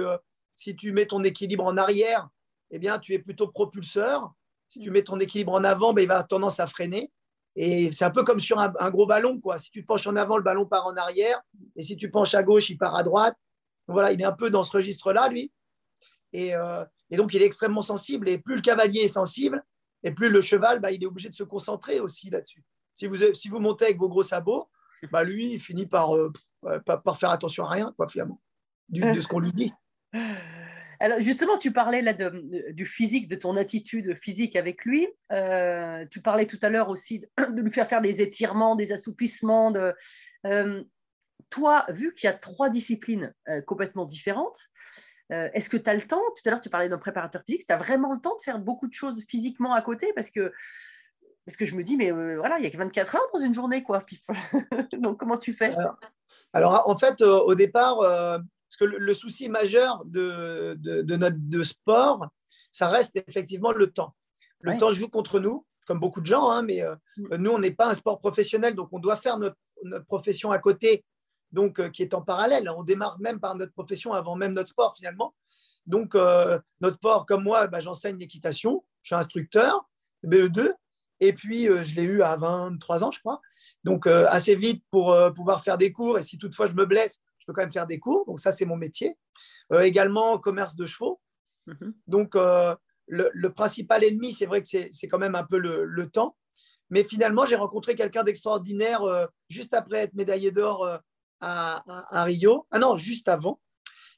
si tu mets ton équilibre en arrière, eh bien, tu es plutôt propulseur. Si tu mets ton équilibre en avant, ben, il va avoir tendance à freiner. Et c'est un peu comme sur un, gros ballon. Quoi. Si tu te penches en avant, le ballon part en arrière. Et si tu penches à gauche, il part à droite. Donc voilà, il est un peu dans ce registre-là, lui. Et, et, donc, il est extrêmement sensible. Et plus le cavalier est sensible, et plus le cheval, bah, il est obligé de se concentrer aussi là-dessus. Si vous, si vous montez avec vos gros sabots, bah, lui, il finit par, euh, par, faire attention à rien, quoi, finalement, de ce qu'on lui dit. Alors justement, tu parlais là de, du physique, de ton attitude physique avec lui. Euh, tu parlais tout à l'heure aussi de, lui faire faire des étirements, des assouplissements. De, euh, toi, vu qu'il y a trois disciplines complètement différentes, est-ce que tu as le temps? Tout à l'heure, tu parlais d'un préparateur physique. Tu as vraiment le temps de faire beaucoup de choses physiquement à côté? Parce que parce que je me dis, mais euh, voilà, il n'y a que 24 heures dans une journée, quoi. Donc, comment tu fais? Alors, en fait, euh, au départ, euh, parce que le, souci majeur de, de, notre de sport, ça reste effectivement le temps. Le temps joue contre nous, comme beaucoup de gens, hein, mais mm. nous, on n'est pas un sport professionnel, donc on doit faire notre, notre profession à côté, donc qui est en parallèle. On démarre même par notre profession avant même notre sport, finalement. Donc, notre sport, comme moi, bah, j'enseigne l'équitation, je suis instructeur, BE2, et puis, euh, je l'ai eu à 23 ans, je crois. Donc, euh, assez vite pour euh, pouvoir faire des cours. Et si toutefois je me blesse, je peux quand même faire des cours. Donc, ça, c'est mon métier. également, commerce de chevaux. Mhm. Donc, le, principal ennemi, c'est vrai que c'est quand même un peu le, temps. Mais finalement, j'ai rencontré quelqu'un d'extraordinaire juste après être médaillé d'or à, à, Rio. Ah non, juste avant.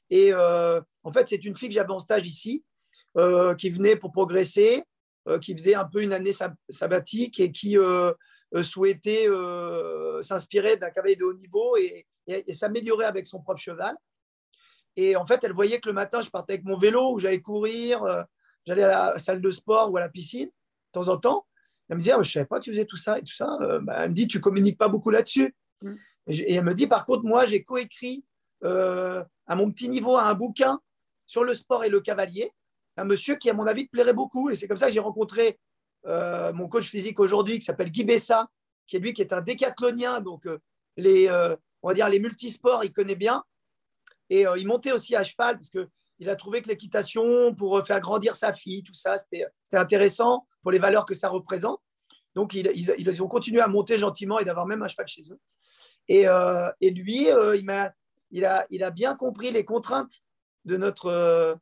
Et en fait, c'est une fille que j'avais en stage ici, qui venait pour progresser, euh, qui faisait un peu une année sabbatique et qui euh, euh, souhaitait s'inspirer d'un cavalier de haut niveau et, s'améliorer avec son propre cheval. Et en fait, elle voyait que le matin, je partais avec mon vélo, ou j'allais courir, j'allais à la salle de sport ou à la piscine, de temps en temps. Elle me disait, ah, je ne savais pas que tu faisais tout ça et tout ça. Bah, elle me dit, tu communiques pas beaucoup là-dessus. Mm. Et, elle me dit, par contre, moi, j'ai coécrit à mon petit niveau un bouquin sur le sport et le cavalier un monsieur qui, à mon avis, te plairait beaucoup. Et c'est comme ça que j'ai rencontré euh, mon coach physique aujourd'hui, qui s'appelle Guy Bessa, qui est lui qui est un décathlonien. Donc, euh, les, euh, on va dire les multisports, il connaît bien. Et il montait aussi à cheval parce qu'il a trouvé que l'équitation, pour faire grandir sa fille, tout ça, c'était intéressant pour les valeurs que ça représente. Donc, ils, ils, ont continué à monter gentiment et d'avoir même un cheval chez eux. Et, lui, il, a, bien compris les contraintes de notre,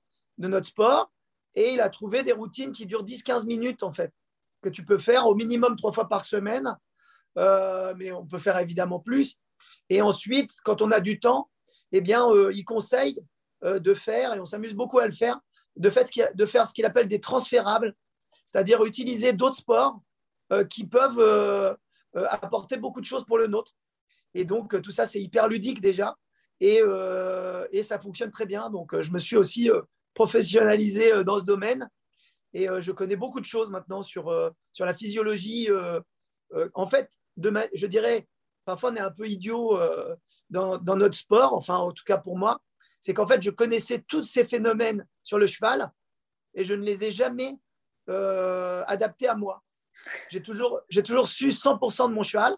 sport et il a trouvé des routines qui durent 10-15 minutes, en fait, que tu peux faire au minimum trois fois par semaine, euh, mais on peut faire évidemment plus. Et ensuite, quand on a du temps, eh bien, euh, il conseille euh, de faire, et on s'amuse beaucoup à le faire, de, faire ce qu'il appelle des transférables, c'est-à-dire utiliser d'autres sports qui peuvent apporter beaucoup de choses pour le nôtre. Et donc, tout ça, c'est hyper ludique déjà. Et, ça fonctionne très bien. Donc, je me suis aussi professionnalisé euh, dans ce domaine. Et euh, je connais beaucoup de choses maintenant sur, euh, sur la physiologie. en fait, je dirais, parfois on est un peu idiot dans, dans, notre sport, enfin en tout cas pour moi, c'est qu'en fait je connaissais tous ces phénomènes sur le cheval et je ne les ai jamais adaptés à moi. J'ai toujours, j'ai toujours su 100% de mon cheval.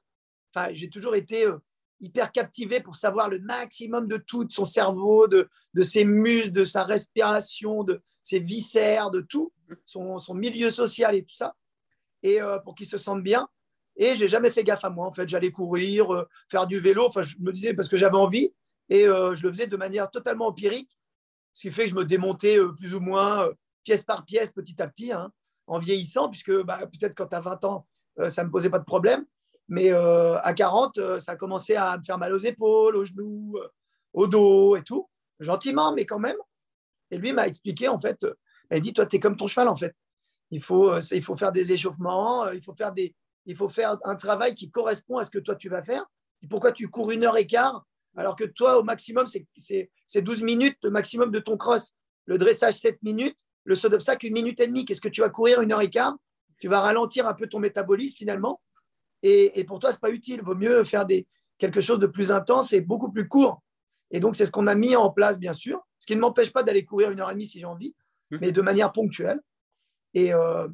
Enfin, j'ai toujours été hyper captivé pour savoir le maximum de tout, de son cerveau, de, ses muscles, de sa respiration, de ses viscères, de tout, son, son milieu social et tout ça, et euh, pour qu'il se sente bien. Et j'ai jamais fait gaffe à moi. En fait, j'allais courir, euh, faire du vélo. Enfin, je me disais parce que j'avais envie, et euh, je le faisais de manière totalement empirique, ce qui fait que je me démontais plus ou moins pièce par pièce, petit à petit, hein, en vieillissant, puisque bah, peut-être quand tu as 20 ans, ça ne me posait pas de problème. Mais euh, à 40, euh, ça a commencé à me faire mal aux épaules, aux genoux, euh, au dos et tout. Gentiment, mais quand même. Et lui m'a expliqué, en fait, elle dit, toi, tu es comme ton cheval, en fait. Il faut, il faut faire des échauffements, il faut faire, des, il faut faire un travail qui correspond à ce que toi, tu vas faire. pourquoi tu cours une heure et quart alors que toi, au maximum, c'est- c'est c'est 12 minutes le maximum de ton cross. Le dressage, 7 minutes. Le saut d'obstacle, une minute et demie. Qu'est-ce que tu vas courir une heure et quart? Tu vas ralentir un peu ton métabolisme finalement. Et, et pour toi, ce n'est pas utile. Il vaut mieux faire des, quelque chose de plus intense et beaucoup plus court. Et donc, c'est ce qu'on a mis en place, bien sûr. Ce qui ne m'empêche pas d'aller courir une heure et demie si j'ai envie, Mhm. mais de manière ponctuelle. Et, euh,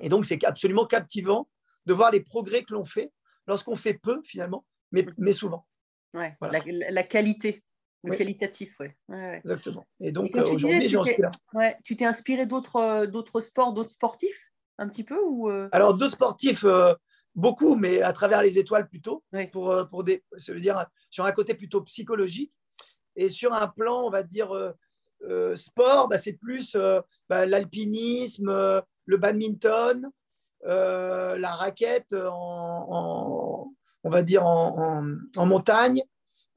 et donc, c'est absolument captivant de voir les progrès que l'on fait lorsqu'on fait peu, finalement, mais, mais souvent. Ouais, Voilà. la, qualité, le Oui. qualitatif. Ouais, ouais. Exactement. Et donc, euh, aujourd'hui, j'en suis là. tu t'es inspiré d'autres euh, d'autres sports, d'autres sportifs, un petit peu ou euh, Alors, d'autres sportifs, euh, beaucoup, mais à travers les étoiles plutôt, Oui. pour, pour des, ça veut dire sur un côté plutôt psychologique. Et sur un plan, on va dire, euh, euh, sport, bah, c'est plus bah, l'alpinisme, le badminton, euh, la raquette en, en- on va dire, en, montagne,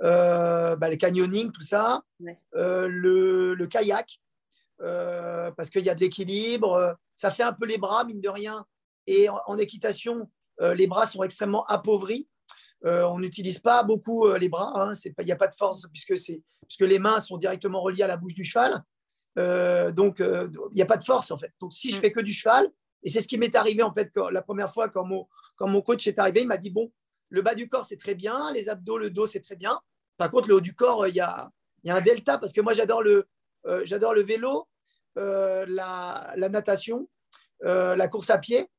euh, bah, les canyoning, tout ça, Ouais. euh, le, le kayak, parce qu'il y a de l'équilibre. Ça fait un peu les bras, mine de rien. Et en, équitation, les bras sont extrêmement appauvris. On n'utilise pas beaucoup les bras. hein, Il n'y a pas de force puisque, puisque les mains sont directement reliées à la bouche du cheval. Donc, il n'y a pas de force en fait. Donc, si je Mm. fais que du cheval, et c'est ce qui m'est arrivé en fait quand- la première fois quand mon, quand mon coach est arrivé, il m'a dit bon, le bas du corps c'est très bien, les abdos, le dos c'est très bien. Par contre, le haut du corps, euh, il y a, il y a un delta parce que moi j'adore le, euh, j'adore le vélo, euh, la, la natation, la course à pied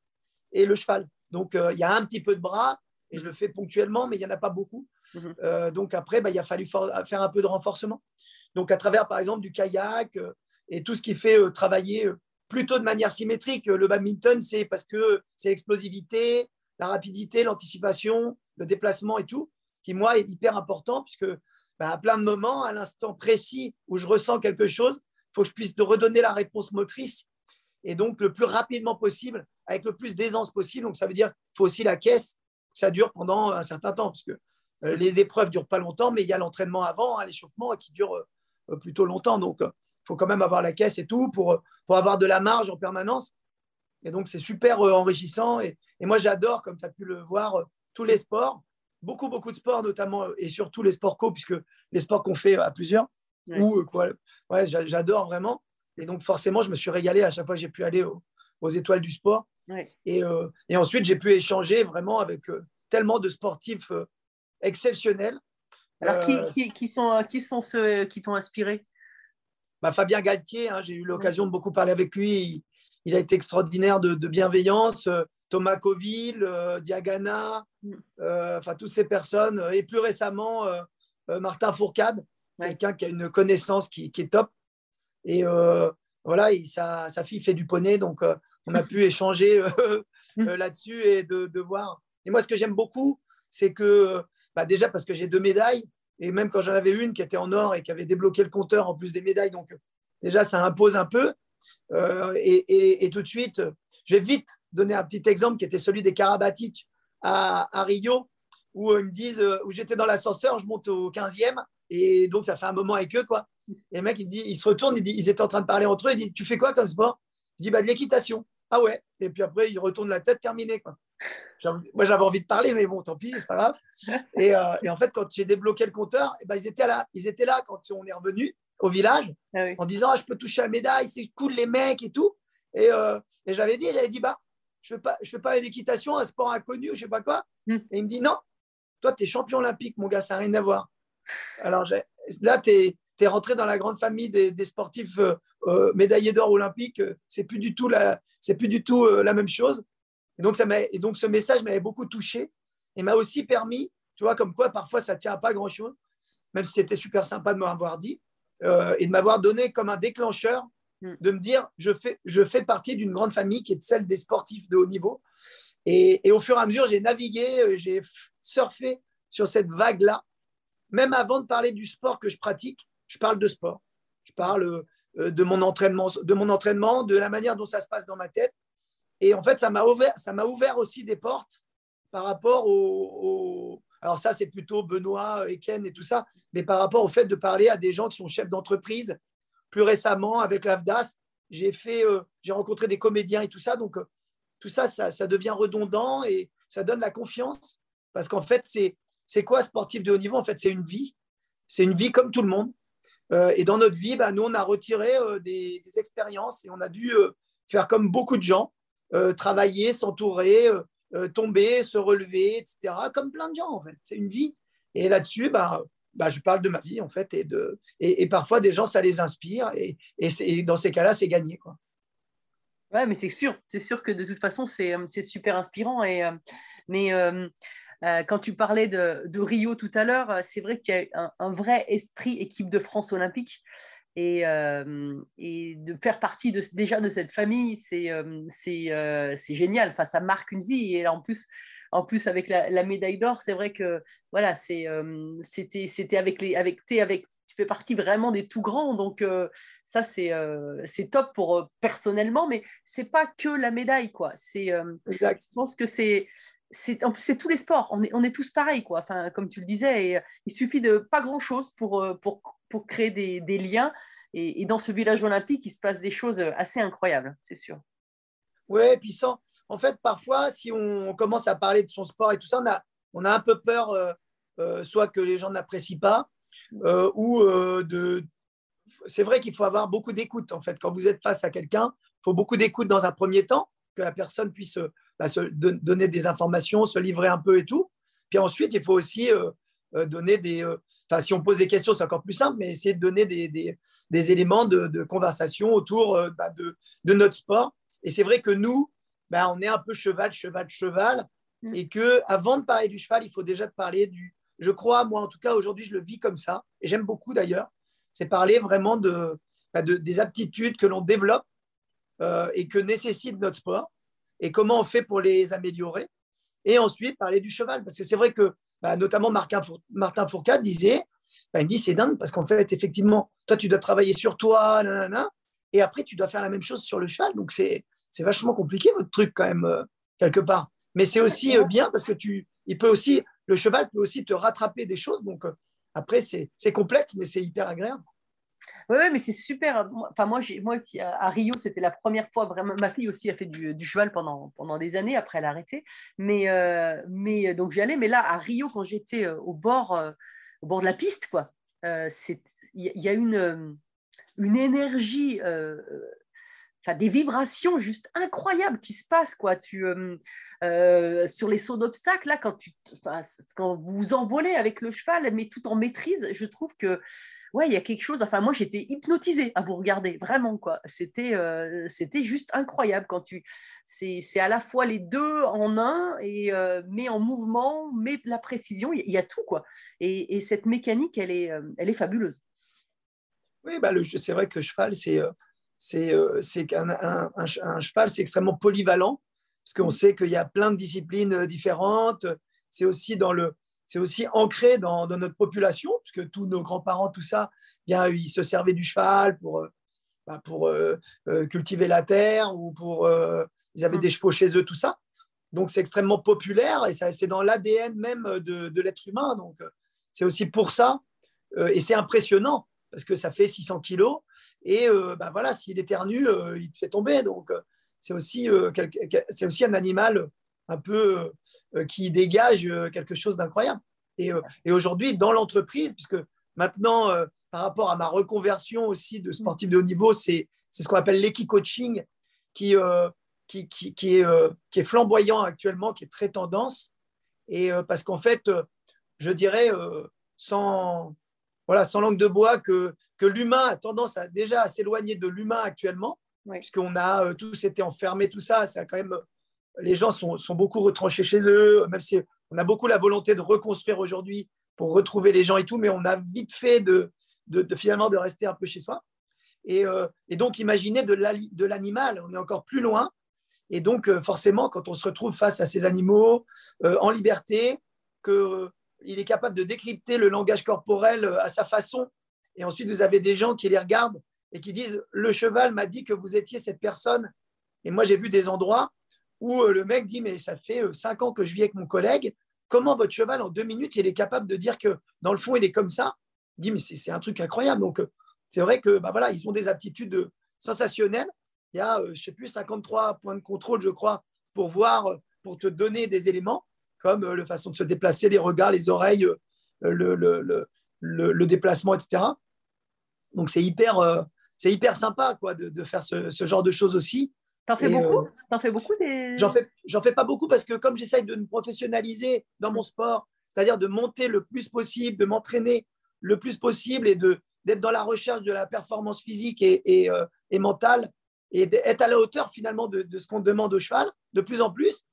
et le cheval. Donc, il y a un petit peu de bras et je le fais ponctuellement, mais il n'y en a pas beaucoup. Mhm. Euh, donc, après, bah, il a fallu faire un peu de renforcement. Donc, à travers, par exemple, du kayak euh, et tout ce qui fait euh, travailler plutôt de manière symétrique. Le badminton, c'est parce que c'est l'explosivité, la rapidité, l'anticipation, le déplacement et tout, qui, moi, est hyper important puisque bah, à plein de moments, à l'instant précis où je ressens quelque chose, il faut que je puisse de redonner la réponse motrice et donc le plus rapidement possible, avec le plus d'aisance possible. Donc, ça veut dire qu'il faut aussi la caisse, ça dure pendant un certain temps, parce que euh, les épreuves durent pas longtemps, mais il y a l'entraînement avant, hein, l'échauffement, qui dure euh, plutôt longtemps. Donc, faut quand même avoir la caisse et tout pour, pour avoir de la marge en permanence. Et donc, c'est super euh, enrichissant. Et, et moi, j'adore, comme tu as pu le voir, euh, tous les sports, beaucoup, beaucoup de sports, notamment, euh, et surtout les sports co, puisque les sports qu'on fait à plusieurs, Ouais. ou quoi, ouais, j'a- j'adore vraiment. Et donc, forcément, je me suis régalé à chaque fois que j'ai pu aller au- aux étoiles du sport. Ouais. Et, euh, et ensuite, j'ai pu échanger vraiment avec euh, tellement de sportifs euh, exceptionnels. Alors, qui, qui, qui sont, qui sont ceux qui t'ont inspiré? Bah, Fabien Galtier, hein, j'ai eu l'occasion de beaucoup parler avec lui. Il, il a été extraordinaire de, de bienveillance. Euh, Thomas Coville, euh, Diagana, Mm. euh, enfin toutes ces personnes. Et plus récemment, euh, Martin Fourcade, Ouais. quelqu'un qui a une connaissance qui, qui est top. Et voilà, il- sa, sa fille fait du poney, donc on a pu échanger Mm. là-dessus et de, de voir. Et moi, ce que j'aime beaucoup, c'est que, bah, déjà parce que j'ai deux médailles, et même quand j'en avais une qui était en or et qui avait débloqué le compteur en plus des médailles, donc déjà ça impose un peu. Euh, et, tout de suite, je vais vite donner un petit exemple qui était celui des Karabatic à, Rio, où euh, ils me disent, euh, où j'étais dans l'ascenseur, je monte au 15e, et donc ça fait un moment avec eux, quoi. Et le mec, il, dit, il se retourne, il dit, ils étaient en train de parler entre eux, il dit, tu fais quoi comme sport? Je dis, bah, de l'équitation. Ah ouais. Et puis après, il retourne la tête, terminé, quoi. Moi, j'avais envie de parler, mais bon, tant pis, c'est pas grave. Et, euh, et en fait, quand j'ai débloqué le compteur, eh ben, ils, étaient là, ils étaient là quand on est revenu au village Ah oui. en disant ah, je peux toucher la médaille, c'est cool les mecs et tout. Et, euh, et j'avais dit, j'avais dit bah je fais pas, je fais pas une équitation, un sport inconnu, je sais pas quoi. Mm. Et il me dit non, toi tu es champion olympique, mon gars, ça n'a rien à voir. Alors là tu es, rentré dans la grande famille des, des sportifs euh, médaillés d'or olympiques. C'est plus du tout la, plus du tout la même chose. Et donc ça m'a, et donc ce message m'avait beaucoup touché et m'a aussi permis, tu vois, comme quoi parfois ça tient à pas grand chose, même si c'était super sympa de m'avoir dit euh, et de m'avoir donné comme un déclencheur Mm. de me dire je fais, je fais partie d'une grande famille qui est celle des sportifs de haut niveau. Et, et au fur et à mesure, j'ai navigué, euh, j'ai surfé sur cette vague-là. Même avant de parler du sport que je pratique, je parle de sport. Je parle euh, de mon entraînement, de mon entraînement, de la manière dont ça se passe dans ma tête. Et en fait, ça m'a ouvert, ça m'a ouvert aussi des portes par rapport au, alors ça, c'est plutôt Benoît, Eken et tout ça, mais par rapport au fait de parler à des gens qui sont chefs d'entreprise. Plus récemment, avec l'AFDAS, j'ai fait, euh, j'ai rencontré des comédiens et tout ça. Donc, euh, tout ça, ça, ça devient redondant et ça donne la confiance parce qu'en fait, c'est c'est quoi sportif de haut niveau? En fait, c'est une vie. C'est une vie comme tout le monde. Euh, et dans notre vie, bah, nous, on a retiré euh, des, expériences et on a dû euh, faire comme beaucoup de gens, euh, travailler, s'entourer, euh, euh, tomber, se relever, etc. Comme plein de gens, en fait. C'est une vie. Et là-dessus, bah, bah, je parle de ma vie, en fait. Et, de, et, parfois, des gens, ça les inspire. Et, et, dans ces cas-là, c'est gagné. Quoi. Ouais, mais c'est sûr. C'est sûr que de toute façon, c'est super inspirant. Et, mais quand tu parlais de, Rio tout à l'heure, c'est vrai qu'il y a un, vrai esprit équipe de France olympique. Et, euh, et, de faire partie de, déjà de cette famille, c'est euh, génial. Enfin, ça marque une vie. Et en plus, en plus avec la, la médaille d'or, c'est vrai que voilà, c'était c'était avec les avec avec tu fais partie vraiment des tout grands. Donc euh, ça c'est c'est top pour personnellement, mais c'est pas que la médaille quoi. C'est je pense que c'est c'est tous les sports, on est, on est tous pareils, quoi. Enfin, comme tu le disais, et, il suffit de pas grand-chose pour, pour, pour, créer des, liens. Et, dans ce village olympique, il se passe des choses assez incroyables, c'est sûr. Oui, et puis sans, en fait, parfois, si on commence à parler de son sport et tout ça, on a, on a un peu peur, euh, euh, soit que les gens n'apprécient pas, euh, ou de. C'est vrai qu'il faut avoir beaucoup d'écoute, en fait. Quand vous êtes face à quelqu'un, il faut beaucoup d'écoute dans un premier temps, que la personne puisse bah, se donner des informations, se livrer un peu et tout. Puis ensuite, il faut aussi euh, donner des. Euh, enfin, si on pose des questions, c'est encore plus simple, mais essayer de donner des, des, des éléments de, de, conversation autour euh, bah, de, de, notre sport. Et c'est vrai que nous, bah, on est un peu cheval, cheval, cheval. Mmh. Et que avant de parler du cheval, il faut déjà parler du. Je crois, moi en tout cas, aujourd'hui, je le vis comme ça. Et j'aime beaucoup d'ailleurs. C'est parler vraiment de, bah, de, des aptitudes que l'on développe euh, et que nécessite notre sport et comment on fait pour les améliorer. Et ensuite, parler du cheval, parce que c'est vrai que, bah, notamment Martin, Fourcade disait, bah, il dit c'est dingue, parce qu'en fait, effectivement, toi, tu dois travailler sur toi, et après, tu dois faire la même chose sur le cheval. Donc, c'est vachement compliqué, votre truc, quand même, euh, quelque part. Mais c'est aussi euh, bien, parce que tu, il peut aussi, le cheval peut aussi te rattraper des choses. Donc, euh, après, c'est complexe, mais c'est hyper agréable. Oui, ouais, mais c'est super. Enfin, moi, moi à Rio, c'était la première fois vraiment. Ma fille aussi a fait du, cheval pendant, pendant des années. Après, elle a arrêté. Mais, euh, mais donc, j'y. Mais là, à Rio, quand j'étais au bord, euh, au bord de la piste, quoi, euh, il y, a une, une énergie, enfin, des vibrations juste incroyables qui se passent, quoi. Tu. Euh, sur les sauts d'obstacles, là, quand, tu, quand vous envolez avec le cheval, mais tout en maîtrise, je trouve que ouais, il y a quelque chose. Enfin, moi, j'étais hypnotisée à vous regarder, vraiment, quoi. C'était, euh, c'était juste incroyable quand tu. C'est, à la fois les deux en un, et, euh, mais en mouvement, mais la précision, il y, a tout, quoi. Et, et, cette mécanique, elle est, euh, elle est fabuleuse. Oui, bah, le, c'est vrai que cheval, c'est, c'est, c'est qu'un un, un, un cheval, c'est extrêmement polyvalent, parce qu'on sait qu'il y a plein de disciplines différentes. C'est aussi dans le, c'est aussi ancré dans, dans, notre population, puisque tous nos grands-parents, tout ça, bien, ils se servaient du cheval pour, euh, bah, pour euh, euh, cultiver la terre ou pour. Euh, ils avaient des chevaux chez eux, tout ça. Donc, c'est extrêmement populaire et c'est dans l'ADN même de, de l'être humain. Donc, c'est aussi pour ça. et c'est impressionnant parce que ça fait 600 kilos. Et bah, voilà, s'il éternue, il te fait tomber. Donc, c'est aussi, c'est aussi un animal un peu euh, qui dégage euh, quelque chose d'incroyable. Et, euh, et aujourd'hui, dans l'entreprise, puisque maintenant, par rapport à ma reconversion aussi de sportif de haut niveau, c'est ce qu'on appelle l'équi-coaching qui, qui, qui, qui, est, qui est flamboyant actuellement, qui est très tendance. Et parce qu'en fait, je dirais, sans, voilà, sans langue de bois, que, que l'humain a tendance à, déjà à s'éloigner de l'humain actuellement, oui. puisqu'on a tous été enfermés, tout ça, ça a quand même les gens sont, sont, beaucoup retranchés chez eux, même si on a beaucoup la volonté de reconstruire aujourd'hui pour retrouver les gens et tout, mais on a vite fait de, de, finalement de rester un peu chez soi. Et, euh, et donc, imaginez de l'animal, on est encore plus loin. Et donc, euh, forcément, quand on se retrouve face à ces animaux euh, en liberté, qu'il est capable de décrypter le langage corporel à sa façon, et ensuite vous avez des gens qui les regardent et qui disent Le cheval m'a dit que vous étiez cette personne. Et moi, j'ai vu des endroits où euh, le mec dit Mais ça fait euh, cinq ans que je vis avec mon collègue, comment votre cheval, en deux minutes, il est capable de dire que dans le fond, il est comme ça? Il dit Mais c'est un truc incroyable. Donc, euh, c'est vrai que bah, voilà, ils ont des aptitudes sensationnelles. Il y a, je ne sais plus, 53 points de contrôle, je crois, pour voir, pour te donner des éléments. comme la façon de se déplacer, les regards, les oreilles, le, déplacement, etc. Donc c'est hyper, hyper sympa quoi, de, faire ce genre de choses aussi. T'en fais beaucoup euh, T'en fais beaucoup des. J'en fais, j'en fais pas beaucoup parce que comme j'essaye de me professionnaliser dans mon sport, c'est-à-dire de monter le plus possible, de m'entraîner le plus possible et de, d'être dans la recherche de la performance physique et, et, euh, et mentale et d'être à la hauteur finalement de, de ce qu'on demande au cheval de plus en plus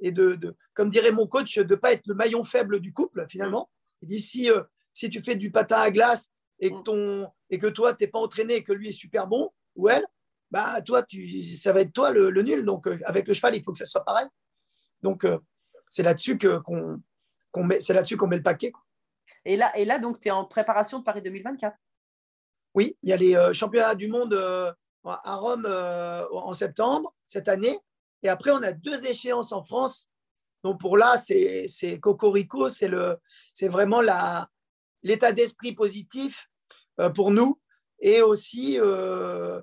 et de, de comme dirait mon coach, de ne pas être le maillon faible du couple finalement. Il dit si, euh, si tu fais du patin à glace et que, ton, et que toi, tu n'es pas entraîné et que lui est super bon ou elle, bah, toi, tu, ça va être toi le, le nul. Donc, euh, avec le cheval, il faut que ça soit pareil. Donc, euh, c'est là-dessus que, qu'on, met, c'est là-dessus qu'on met le paquet. quoi. Et là, et là donc, tu es en préparation de Paris 2024. Oui, il y a les euh, championnats du monde à Rome en septembre cette année. Et après, on a deux échéances en France. Donc, pour là, c'est, c'est Cocorico, c'est, le, c'est vraiment la, l'état d'esprit positif pour nous et aussi, euh,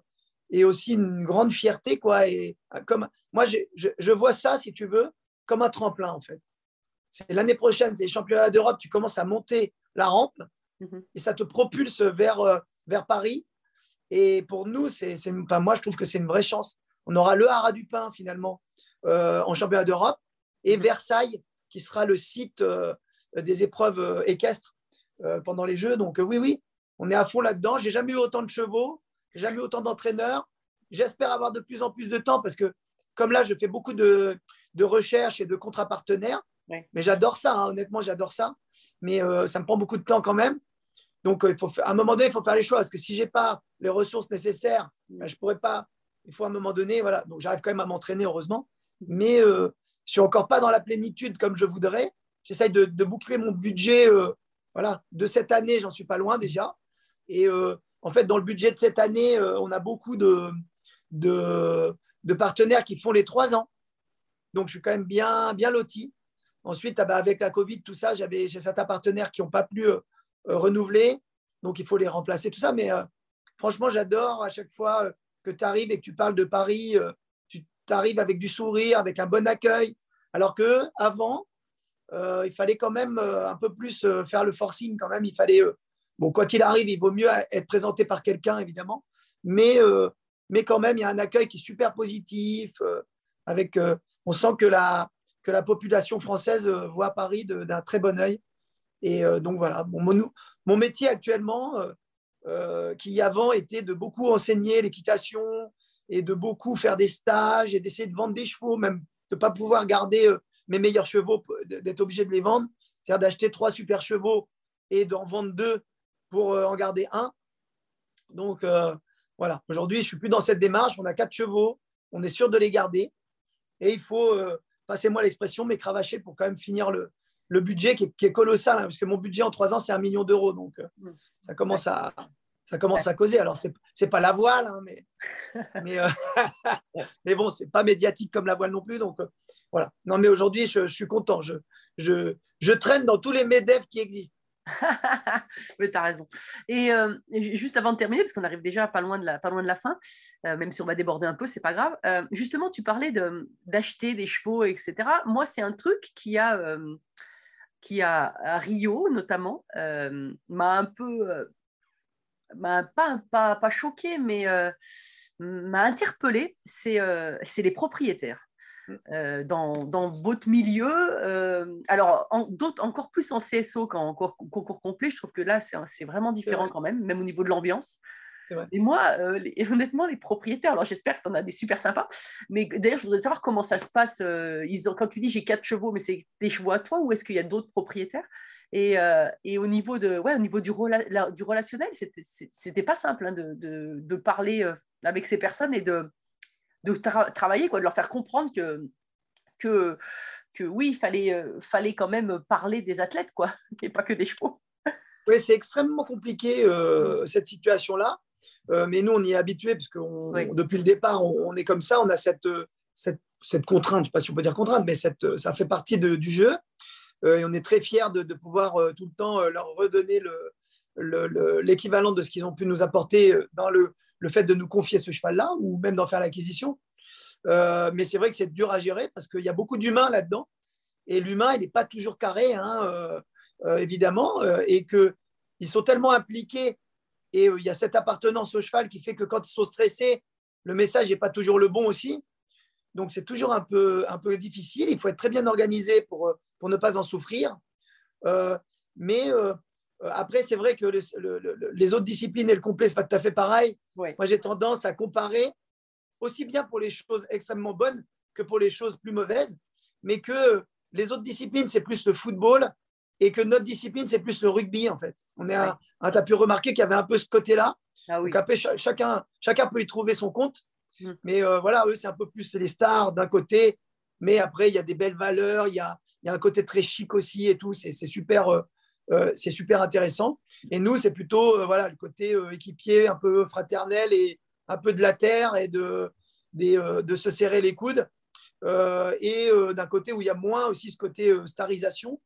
et aussi une grande fierté. Quoi. Et, euh, comme, moi, je, je, je vois ça, si tu veux, comme un tremplin, en fait. C'est l'année prochaine, c'est les championnats d'Europe, tu commences à monter la rampe Mhm. et ça te propulse vers, euh, vers Paris. Et pour nous, c'est, c'est- enfin, moi, je trouve que c'est une vraie chance. On aura le Haras du Pin, finalement, euh, en championnat d'Europe et Versailles, qui sera le site euh, des épreuves euh, équestres pendant les Jeux. Donc, oui, oui, on est à fond là-dedans. J'ai jamais eu autant de chevaux, j'ai jamais eu autant d'entraîneurs. J'espère avoir de plus en plus de temps parce que, comme là, je fais beaucoup de, de recherches et de contrats partenaires. Ouais. Mais j'adore ça, hein, honnêtement, j'adore ça. Mais euh, ça me prend beaucoup de temps quand même. Donc, euh, il faut, à un moment donné, il faut faire les choix. Parce que si je n'ai pas les ressources nécessaires, ben, je ne pourrais pas. Il faut à un moment donné, voilà. Donc, j'arrive quand même à m'entraîner, heureusement. Mais euh, je suis encore pas dans la plénitude comme je voudrais. J'essaye de, de boucler mon budget. voilà, de cette année, j'en suis pas loin déjà. Et euh, en fait, dans le budget de cette année, euh, on a beaucoup de, partenaires qui font les trois ans. Donc, je suis quand même bien, bien loti. Ensuite, ah bah, avec la Covid, tout ça, j'avais j'ai certains partenaires qui n'ont pas pu euh, renouveler. Donc, il faut les remplacer, tout ça. Mais franchement, j'adore à chaque fois que tu arrives et que tu parles de Paris, tu arrives avec du sourire, avec un bon accueil. Alors que avant, il fallait quand même un peu plus faire le forcing quand même. Il fallait, bon, quoi qu'il arrive, il vaut mieux être présenté par quelqu'un, évidemment. Mais, euh, mais quand même, il y a un accueil qui est super positif. euh, avec, euh, on sent que la, que la population française voit Paris d'un très bon œil. Et donc voilà, mon, mon métier actuellement, qui avant était de beaucoup enseigner l'équitation et de beaucoup faire des stages et d'essayer de vendre des chevaux, même de ne pas pouvoir garder mes meilleurs chevaux, d'être obligé de les vendre, c'est-à-dire d'acheter trois super chevaux et d'en vendre deux pour euh, en garder un. Donc euh, voilà, aujourd'hui, je ne suis plus dans cette démarche. On a quatre chevaux, on est sûr de les garder et il faut, euh, passez-moi l'expression, mais cravacher pour quand même finir le, le budget qui est, qui est colossal, hein, parce que mon budget en trois ans, c'est un million d'euros. Donc, euh, ça commence à, ça commence à causer. Alors, ce n'est pas la voile, hein, mais, mais, euh, mais bon, ce n'est pas médiatique comme la voile non plus. Donc, euh, voilà. Non, mais aujourd'hui, je, je suis content. Je, je, je traîne dans tous les MEDEF qui existent. Mais tu as raison. Et euh, juste avant de terminer, parce qu'on arrive déjà pas loin de la, pas loin de la fin, euh, même si on va déborder un peu, c'est pas grave. euh, justement, tu parlais d'acheter des chevaux, etc. Moi, c'est un truc qui a, qui a à Rio notamment, m'a un peu, m'a pas, pas, pas choqué, mais m'a interpellé. C'est les propriétaires. Euh, dans, dans votre milieu. euh, alors, en- d'autres- encore plus en CSO qu'en concours, complet, je trouve que là, c'est vraiment différent vrai. quand même, même au niveau de l'ambiance. Et moi, euh, les- honnêtement, les propriétaires, alors j'espère que tu en as des super sympas, mais d'ailleurs, je voudrais savoir comment ça se passe. euh, ils ont, quand tu dis j'ai quatre chevaux, mais c'est des chevaux à toi ou est-ce qu'il y a d'autres propriétaires? Et, euh, et au niveau, de, ouais, au niveau du, rela- la- du relationnel, c'était- c'était pas simple hein, de, de- de parler avec ces personnes et de, de tra- travailler, quoi, de leur faire comprendre que, que, que oui, il fallait, euh, fallait quand même parler des athlètes, quoi, et pas que des chevaux. Oui, c'est extrêmement compliqué euh, cette situation-là. Euh, mais nous, on y est habitué parce que on- Oui. depuis le départ, on, on est comme ça. On a cette, cette, cette contrainte, je ne sais pas si on peut dire contrainte, mais cette, ça fait partie de- du jeu. Euh, et on est très fiers de, pouvoir euh, tout le temps euh, leur redonner le- le- le- l'équivalent de ce qu'ils ont pu nous apporter dans le, fait de nous confier ce cheval-là ou même d'en faire l'acquisition. Mais c'est vrai que c'est dur à gérer parce qu'il y a beaucoup d'humains là-dedans. Et l'humain, il n'est pas toujours carré, hein, évidemment, et qu'ils sont tellement impliqués. Et il y a cette appartenance au cheval qui fait que quand ils sont stressés, le message n'est pas toujours le bon aussi. Donc, c'est toujours un peu, un peu difficile. Il faut être très bien organisé pour, pour ne pas en souffrir. mais après, c'est vrai que les, les, autres disciplines et le complet, ce n'est pas tout à fait pareil. Moi, j'ai tendance à comparer aussi bien pour les choses extrêmement bonnes que pour les choses plus mauvaises, mais que les autres disciplines, c'est plus le football et que notre discipline, c'est plus le rugby, en fait. On est à, tu as pu remarquer qu'il y avait un peu ce côté-là. Ah oui. Donc après, ch- chacun, chacun peut y trouver son compte. Mm. Mais euh, voilà, eux, c'est un peu plus les stars d'un côté. Mais après, il y a des belles valeurs, il y a, y a un côté très chic aussi et tout. C'est super, euh, euh, c'est super intéressant. Et nous, c'est plutôt voilà, le côté équipier, un peu fraternel et un peu de la terre et de, des, de se serrer les coudes. Et d'un côté où il y a moins aussi ce côté starisation.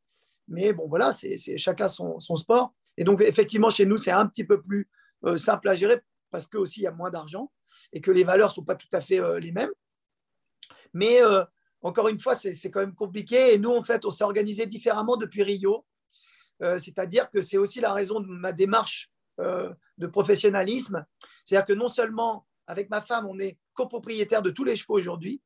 Mais bon, voilà, c'est chacun son, son sport. Et donc, effectivement, chez nous, c'est un petit peu plus simple à gérer parce que aussi il y a moins d'argent et que les valeurs sont pas tout à fait euh, les mêmes. Mais euh, encore une fois, c'est quand même compliqué. Et nous, en fait, on s'est organisé différemment depuis Rio. Euh, C'est-à-dire que c'est aussi la raison de ma démarche de professionnalisme. C'est-à-dire que non seulement avec ma femme, on est copropriétaire de tous les chevaux aujourd'hui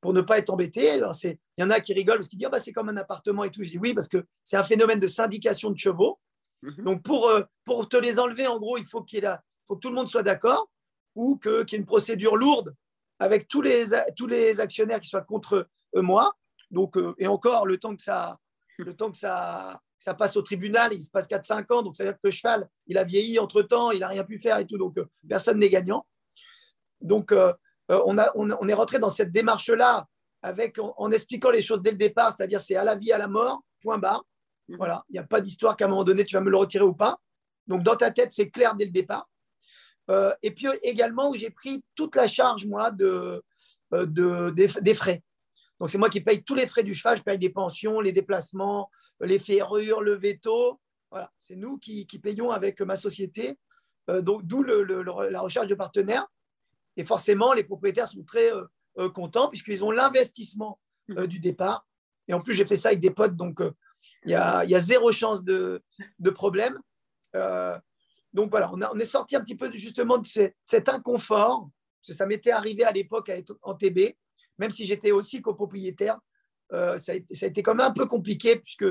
pour ne pas être embêté. Alors, Il y en a qui rigolent parce qu'ils disent Ah, bah, c'est comme un appartement et tout. Je dis oui, parce que c'est un phénomène de syndication de chevaux. Mhm. Donc, pour, pour te les enlever, en gros, il faut, qu'il y ait la- faut que tout le monde soit d'accord ou qu'il y ait une procédure lourde avec tous les, tous les actionnaires qui soient contre euh, moi. Donc, euh, et encore, le temps que ça, le temps que ça, que ça passe au tribunal, il se passe 4-5 ans. Donc, ça veut dire que le cheval, il a vieilli entre-temps, il n'a rien pu faire et tout. Donc, euh, personne n'est gagnant. Donc, euh, on, a, on, on est rentré dans cette démarche-là avec, en, en expliquant les choses dès le départ, c'est-à-dire c'est à la vie, à la mort, point barre. Mhm. Voilà, il n'y a pas d'histoire qu'à un moment donné, tu vas me le retirer ou pas. Donc, dans ta tête, c'est clair dès le départ. Euh, et puis également, où j'ai pris toute la charge, moi, de, euh, de, des, frais. Donc, c'est moi qui paye tous les frais du cheval. Je paye des pensions, les déplacements, les ferrures, le veto. Voilà, c'est nous qui, payons avec ma société. Euh, d'où la recherche de partenaires. Et forcément, les propriétaires sont très contents puisqu'ils ont l'investissement du départ. Et en plus, j'ai fait ça avec des potes, donc il y, a, zéro chance de problème. Donc voilà, on, a- on est sorti un petit peu justement de ce- cet inconfort, parce que ça m'était arrivé à l'époque à être en TB, même si j'étais aussi copropriétaire. euh, ça, a, été- ça a été quand même un peu compliqué, puisque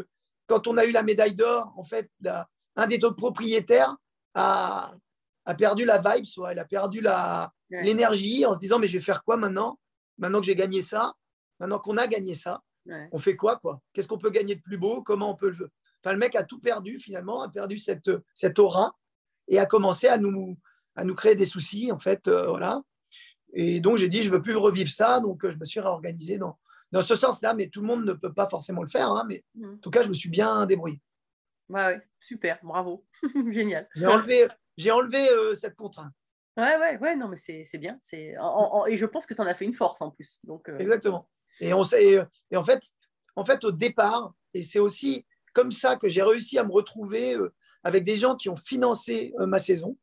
quand on a eu la médaille d'or, en fait, la- un des deux propriétaires a, a perdu la vibe, soit il a perdu Ouais. l'énergie en se disant mais je vais faire quoi maintenant? Maintenant que j'ai gagné ça, maintenant qu'on a gagné ça, Ouais. on fait quoi quoi? Qu'est-ce qu'on peut gagner de plus beau? Comment on peut le Enfin, le mec a tout perdu finalement, a perdu cette, cette aura et a commencé à nous, à nous créer des soucis en fait, euh, voilà. Et donc j'ai dit je veux plus revivre ça, donc euh, je me suis réorganisé dans, dans ce sens-là, mais tout le monde ne peut pas forcément le faire, hein, mais Mhm. en tout cas je me suis bien débrouillé. Ouais, ouais, super, bravo, génial. J'ai enlevé, j'ai enlevé euh, cette contrainte. Ouais, ouais, ouais, non, mais c'est c'est bien. c'est Et je pense que tu en as fait une force en plus. Donc, euh, Exactement. Et, on sait, et en, fait, en fait, au départ, et c'est aussi comme ça que j'ai réussi à me retrouver euh, avec des gens qui ont financé euh, ma saison,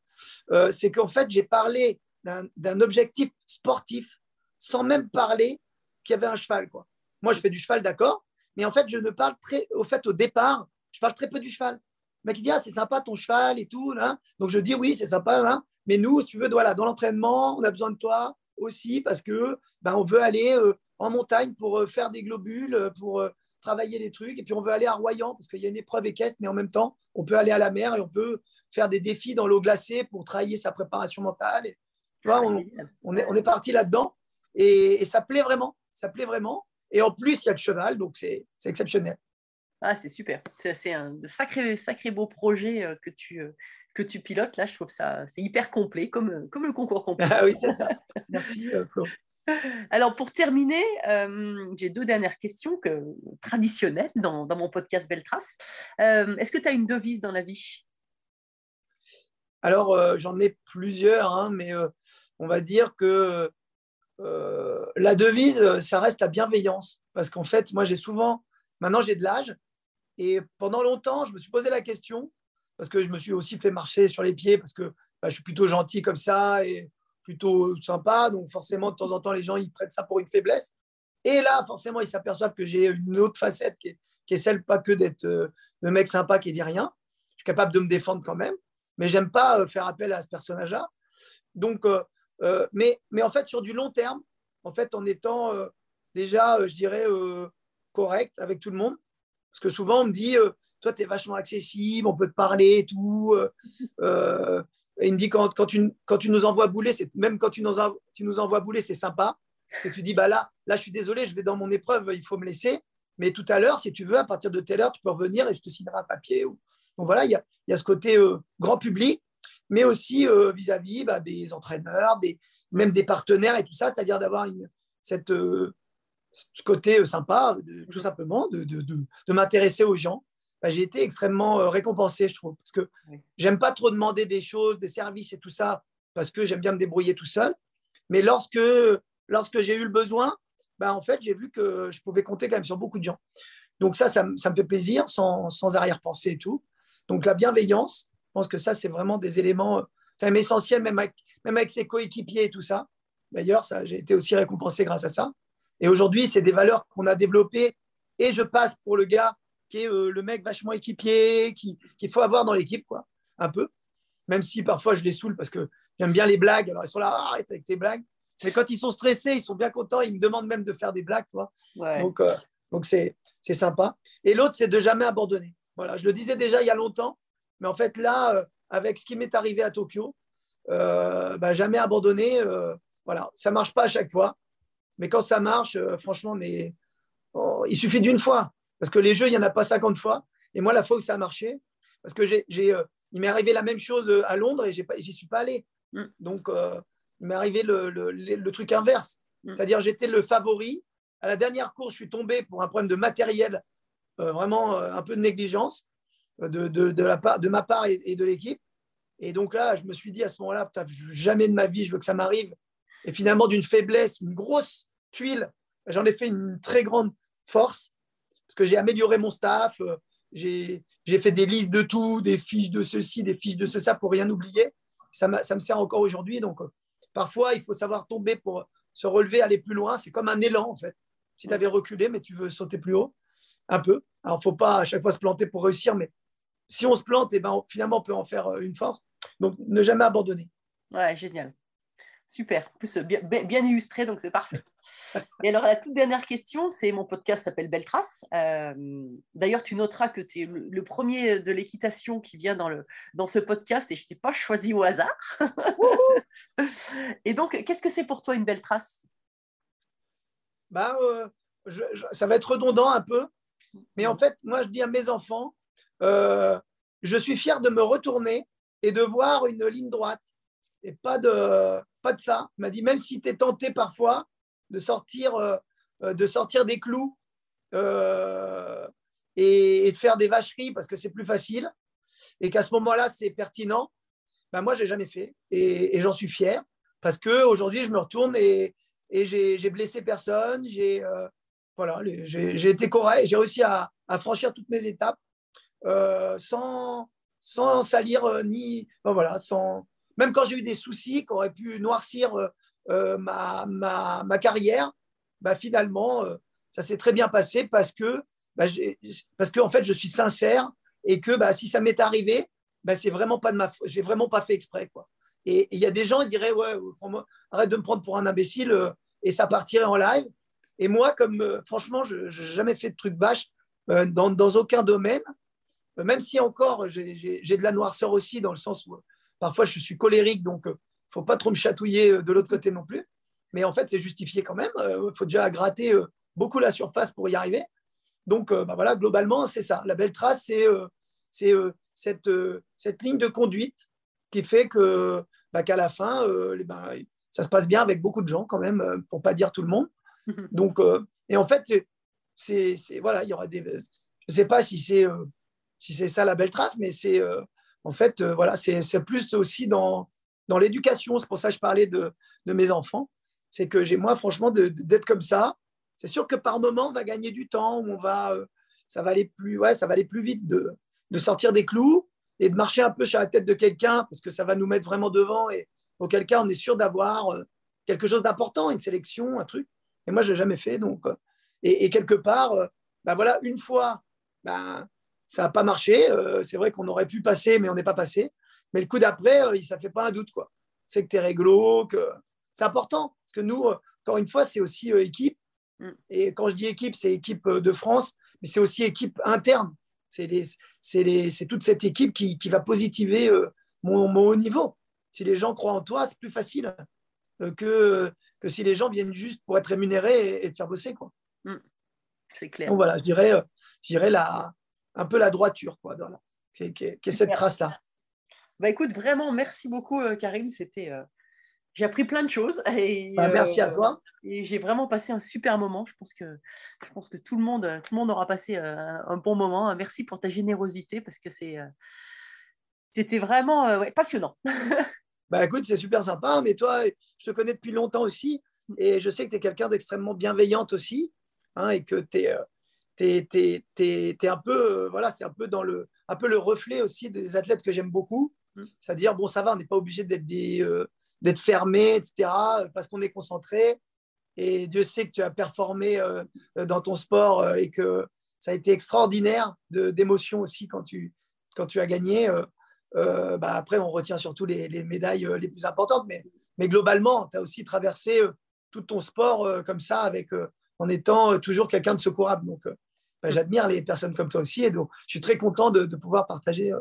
euh, c'est qu'en fait, j'ai parlé d'un objectif sportif sans même parler qu'il y avait un cheval. Quoi. Moi, je fais du cheval, d'accord, mais en fait, je ne parle très, au fait, au départ, je parle très peu du cheval. Le mec, dit, ah, c'est sympa ton cheval et tout. Là. Donc, je dis, oui, c'est sympa. Là. Mais nous, si tu veux, voilà, dans l'entraînement, on a besoin de toi aussi parce que ben, on veut aller en montagne pour faire des globules, pour travailler les trucs. Et puis, on veut aller à Royan parce qu'il y a une épreuve équestre, mais en même temps, on peut aller à la mer et on peut faire des défis dans l'eau glacée pour travailler sa préparation mentale. Et, tu vois, on, on est, on est parti là-dedans et, et ça plaît vraiment. Ça plaît vraiment. Et en plus, il y a le cheval, donc c'est exceptionnel. Ah, c'est super. C'est un sacré, sacré beau projet euh, que tu, euh, que tu pilotes. Là, je trouve que ça c'est hyper complet, comme, euh, comme le concours complet. Ah oui, c'est ça. Merci, Flo. Alors, pour terminer, euh, j'ai deux dernières questions que, traditionnelles dans, mon podcast Belle Trace. Euh, Est-ce que tu as une devise dans la vie? Alors, euh, j'en ai plusieurs, hein, mais on va dire que la devise, ça reste la bienveillance. Parce qu'en fait, moi, j'ai souvent, maintenant, j'ai de l'âge. Et pendant longtemps, je me suis posé la question, parce que je me suis aussi fait marcher sur les pieds, parce que bah, je suis plutôt gentil comme ça plutôt sympa. Donc, forcément, de temps en temps, les gens, ils prennent ça pour une faiblesse. Et là, forcément, ils s'aperçoivent que j'ai une autre facette qui est, celle pas que d'être euh, le mec sympa qui dit rien. Je suis capable de me défendre quand même, mais j'aime pas euh, faire appel à ce personnage-là. Donc, euh, mais, mais en fait, sur du long terme, en fait, en étant déjà, je dirais, correct avec tout le monde, parce que souvent, on me dit, toi, tu es vachement accessible, on peut te parler et tout. Il me dit, quand, quand, tu, quand tu nous envoies bouler, c'est, même quand tu nous, en- tu nous envoies bouler, c'est sympa. Parce que tu dis, bah là, là, je suis désolé, je vais dans mon épreuve, il faut me laisser. Mais tout à l'heure, si tu veux, à partir de telle heure, tu peux revenir et je te signerai un papier. ou- Donc voilà, il y a, il y a ce côté euh, grand public, mais aussi euh, vis-à-vis bah, des entraîneurs, des, même des partenaires et tout ça, c'est-à-dire d'avoir une- cette, euh, ce côté sympa, de- tout simplement, de, de- de m'intéresser aux gens. Bah, j'ai été extrêmement euh, récompensé, je trouve, parce que j'aime pas trop demander des choses, des services et tout ça, parce que j'aime bien me débrouiller tout seul. Mais lorsque, lorsque j'ai eu le besoin, bah, en fait, j'ai vu que je pouvais compter quand même sur beaucoup de gens. Donc ça, ça, me- ça me fait plaisir, sans, sans arrière-pensée et tout. Donc la bienveillance, je pense que ça, c'est vraiment des éléments euh, quand même essentiels, même avec, même avec ses coéquipiers et tout ça. D'ailleurs, j'ai été aussi récompensé grâce à ça. Et aujourd'hui, c'est des valeurs qu'on a développées. Et je passe pour le gars qui est euh, le mec vachement équipier, qui- qu'il faut avoir dans l'équipe, quoi, un peu. Même si parfois je les saoule parce que j'aime bien les blagues. Alors ils sont là, Ah, arrête avec tes blagues. Mais quand ils sont stressés, ils sont bien contents. Ils me demandent même de faire des blagues. Ouais. Donc, euh, donc c'est, c'est sympa. Et l'autre, c'est de jamais abandonner. Voilà, je le disais déjà il y a longtemps, mais en fait, là, euh, avec ce qui m'est arrivé à Tokyo, bah, jamais abandonner. voilà, ça marche pas à chaque fois, mais quand ça marche, franchement, on est- on- il suffit d'une fois. Parce que les jeux, il n'y en a pas 50 fois. Et moi, la fois où ça a marché, parce que j'ai, euh, il m'est arrivé la même chose euh, à Londres et j'y suis pas allé. Mm. Donc, euh, il m'est arrivé le, le- le- le truc inverse. Mm. C'est-à-dire, j'étais le favori. À la dernière course, je suis tombé pour un problème de matériel, euh, vraiment euh, un peu de négligence de, de, de la part, de ma part et, et de l'équipe. Et donc là, je me suis dit à ce moment-là, jamais de ma vie, je veux que ça m'arrive. Et finalement, d'une faiblesse, une grosse tuile, j'en ai fait une très grande force parce que j'ai amélioré mon staff. euh, J'ai fait des listes de tout, des fiches de ceci, des fiches de ce, ça pour rien oublier. Ça, me sert encore aujourd'hui. Donc, euh, parfois, il faut savoir tomber pour se relever, aller plus loin. C'est comme un élan, en fait. Si tu avais reculé, mais tu veux sauter plus haut, un peu. Alors, il ne faut pas à chaque fois se planter pour réussir, mais si on se plante, eh ben, finalement, on peut en faire euh, une force. Donc, ne jamais abandonner. Ouais, génial. Super. Plus, bien- bien illustré, donc c'est parfait. Et alors, la toute dernière question, c'est mon podcast s'appelle Belle Trace. Euh, D'ailleurs, tu noteras que tu es le, premier de l'équitation qui vient dans, le, dans ce podcast et je ne t'ai pas choisi au hasard. et donc, qu'est-ce que c'est pour toi une belle trace? Ben, euh, je- ça va être redondant un peu, mais en fait, moi, je dis à mes enfants, euh, je suis fier de me retourner et de voir une ligne droite et pas de, pas de ça. Il m'a dit, même si tu es tenté parfois de sortir, euh, euh, de sortir des clous euh, et, de faire des vacheries parce que c'est plus facile et qu'à ce moment-là, c'est pertinent, ben moi, je n'ai jamais fait et, j'en suis fier parce qu'aujourd'hui, je me retourne et, j'ai blessé personne, j'ai voilà, été correct, j'ai réussi à, franchir toutes mes étapes sans, salir ni même quand j'ai eu des soucis qui auraient pu noircir euh, ma, ma, ma carrière, bah, finalement euh, ça s'est très bien passé parce que bah, parce que en fait je suis sincère et que bah, si ça m'est arrivé, bah, c'est vraiment pas de ma j'ai vraiment pas fait exprès quoi. Et il y a des gens qui diraient ouais, arrête de me prendre pour un imbécile euh, et ça partirait en live. Et moi, comme franchement, je n'ai jamais fait de truc vache dans, dans aucun domaine, même si encore j'ai- de la noirceur aussi, dans le sens où parfois je suis colérique, donc ne faut pas trop me chatouiller euh, de l'autre côté non plus. Mais en fait, c'est justifié quand même. Il faut déjà gratter euh, beaucoup la surface pour y arriver. Donc euh, bah voilà, globalement, c'est ça. La belle trace, c'est euh, c'est, euh, cette, euh, cette ligne de conduite qui fait que bah, qu'à la fin, euh, ben, ça se passe bien avec beaucoup de gens quand même, euh, pour pas dire tout le monde. Donc, euh, et en fait, c'est, voilà, il y aura des. Je sais pas si c'est euh, si c'est ça la belle trace, mais c'est euh, en fait, euh, voilà, c'est plus aussi dans dans l'éducation. C'est pour ça que je parlais de, mes enfants. C'est que j'ai moi, franchement, d'être comme ça. C'est sûr que par moment, on va gagner du temps, on va, euh, ça va aller plus, ouais, ça va aller plus vite de, sortir des clous et de marcher un peu sur la tête de quelqu'un parce que ça va nous mettre vraiment devant et auquel cas on est sûr d'avoir euh, quelque chose d'important, une sélection, un truc. Et moi, je l'ai jamais fait. Donc, euh, et, quelque part, bah voilà, une fois, bah, ça n'a pas marché. C'est vrai qu'on aurait pu passer, mais on n'est pas passé. Mais le coup d'après, euh, ça fait pas un doute. quoi. C'est que tu es réglo, que c'est important. Parce que nous, euh, encore une fois, c'est aussi euh, équipe. Mm. Et quand je dis équipe, c'est équipe de France, mais c'est aussi équipe interne. C'est toute cette équipe qui, qui va positiver mon, mon haut niveau. Si les gens croient en toi, c'est plus facile que, que si les gens viennent juste pour être rémunérés et, et te faire bosser. Quoi. C'est clair. Donc voilà, je dirais, je dirais la, un peu la droiture, quoi, dans la- qui, est- qui est- qui est cette trace-là. Bah écoute, vraiment, merci beaucoup, euh, Karim. C'était, euh, j'ai appris plein de choses. Et, Bah, merci à euh, toi. Et j'ai vraiment passé un super moment. Je pense que, je pense que tout le monde, tout le monde aura passé euh, un bon moment. Merci pour ta générosité parce que c'est, euh, c'était vraiment euh, ouais, passionnant. Bah écoute, c'est super sympa, mais toi, je te connais depuis longtemps aussi, et je sais que tu es quelqu'un d'extrêmement bienveillante aussi, hein, et que tu es, un peu, euh, voilà, c'est un peu dans le, un peu le reflet aussi des athlètes que j'aime beaucoup. Mm. C'est-à-dire, bon, ça va, on n'est pas obligé d'être des, euh, d'être fermé, etc., parce qu'on est concentré. Et Dieu sait que tu as performé euh, dans ton sport euh, et que ça a été extraordinaire de- d'émotions aussi quand tu, quand tu as gagné. euh, euh, bah, après, on retient surtout les, les médailles euh, les plus importantes, mais, mais globalement, tu as aussi traversé euh, tout ton sport euh, comme ça, avec, euh, en étant euh, toujours quelqu'un de secourable. Donc, euh, bah, j'admire les personnes comme toi aussi, et donc je suis très content de, de pouvoir partager, euh,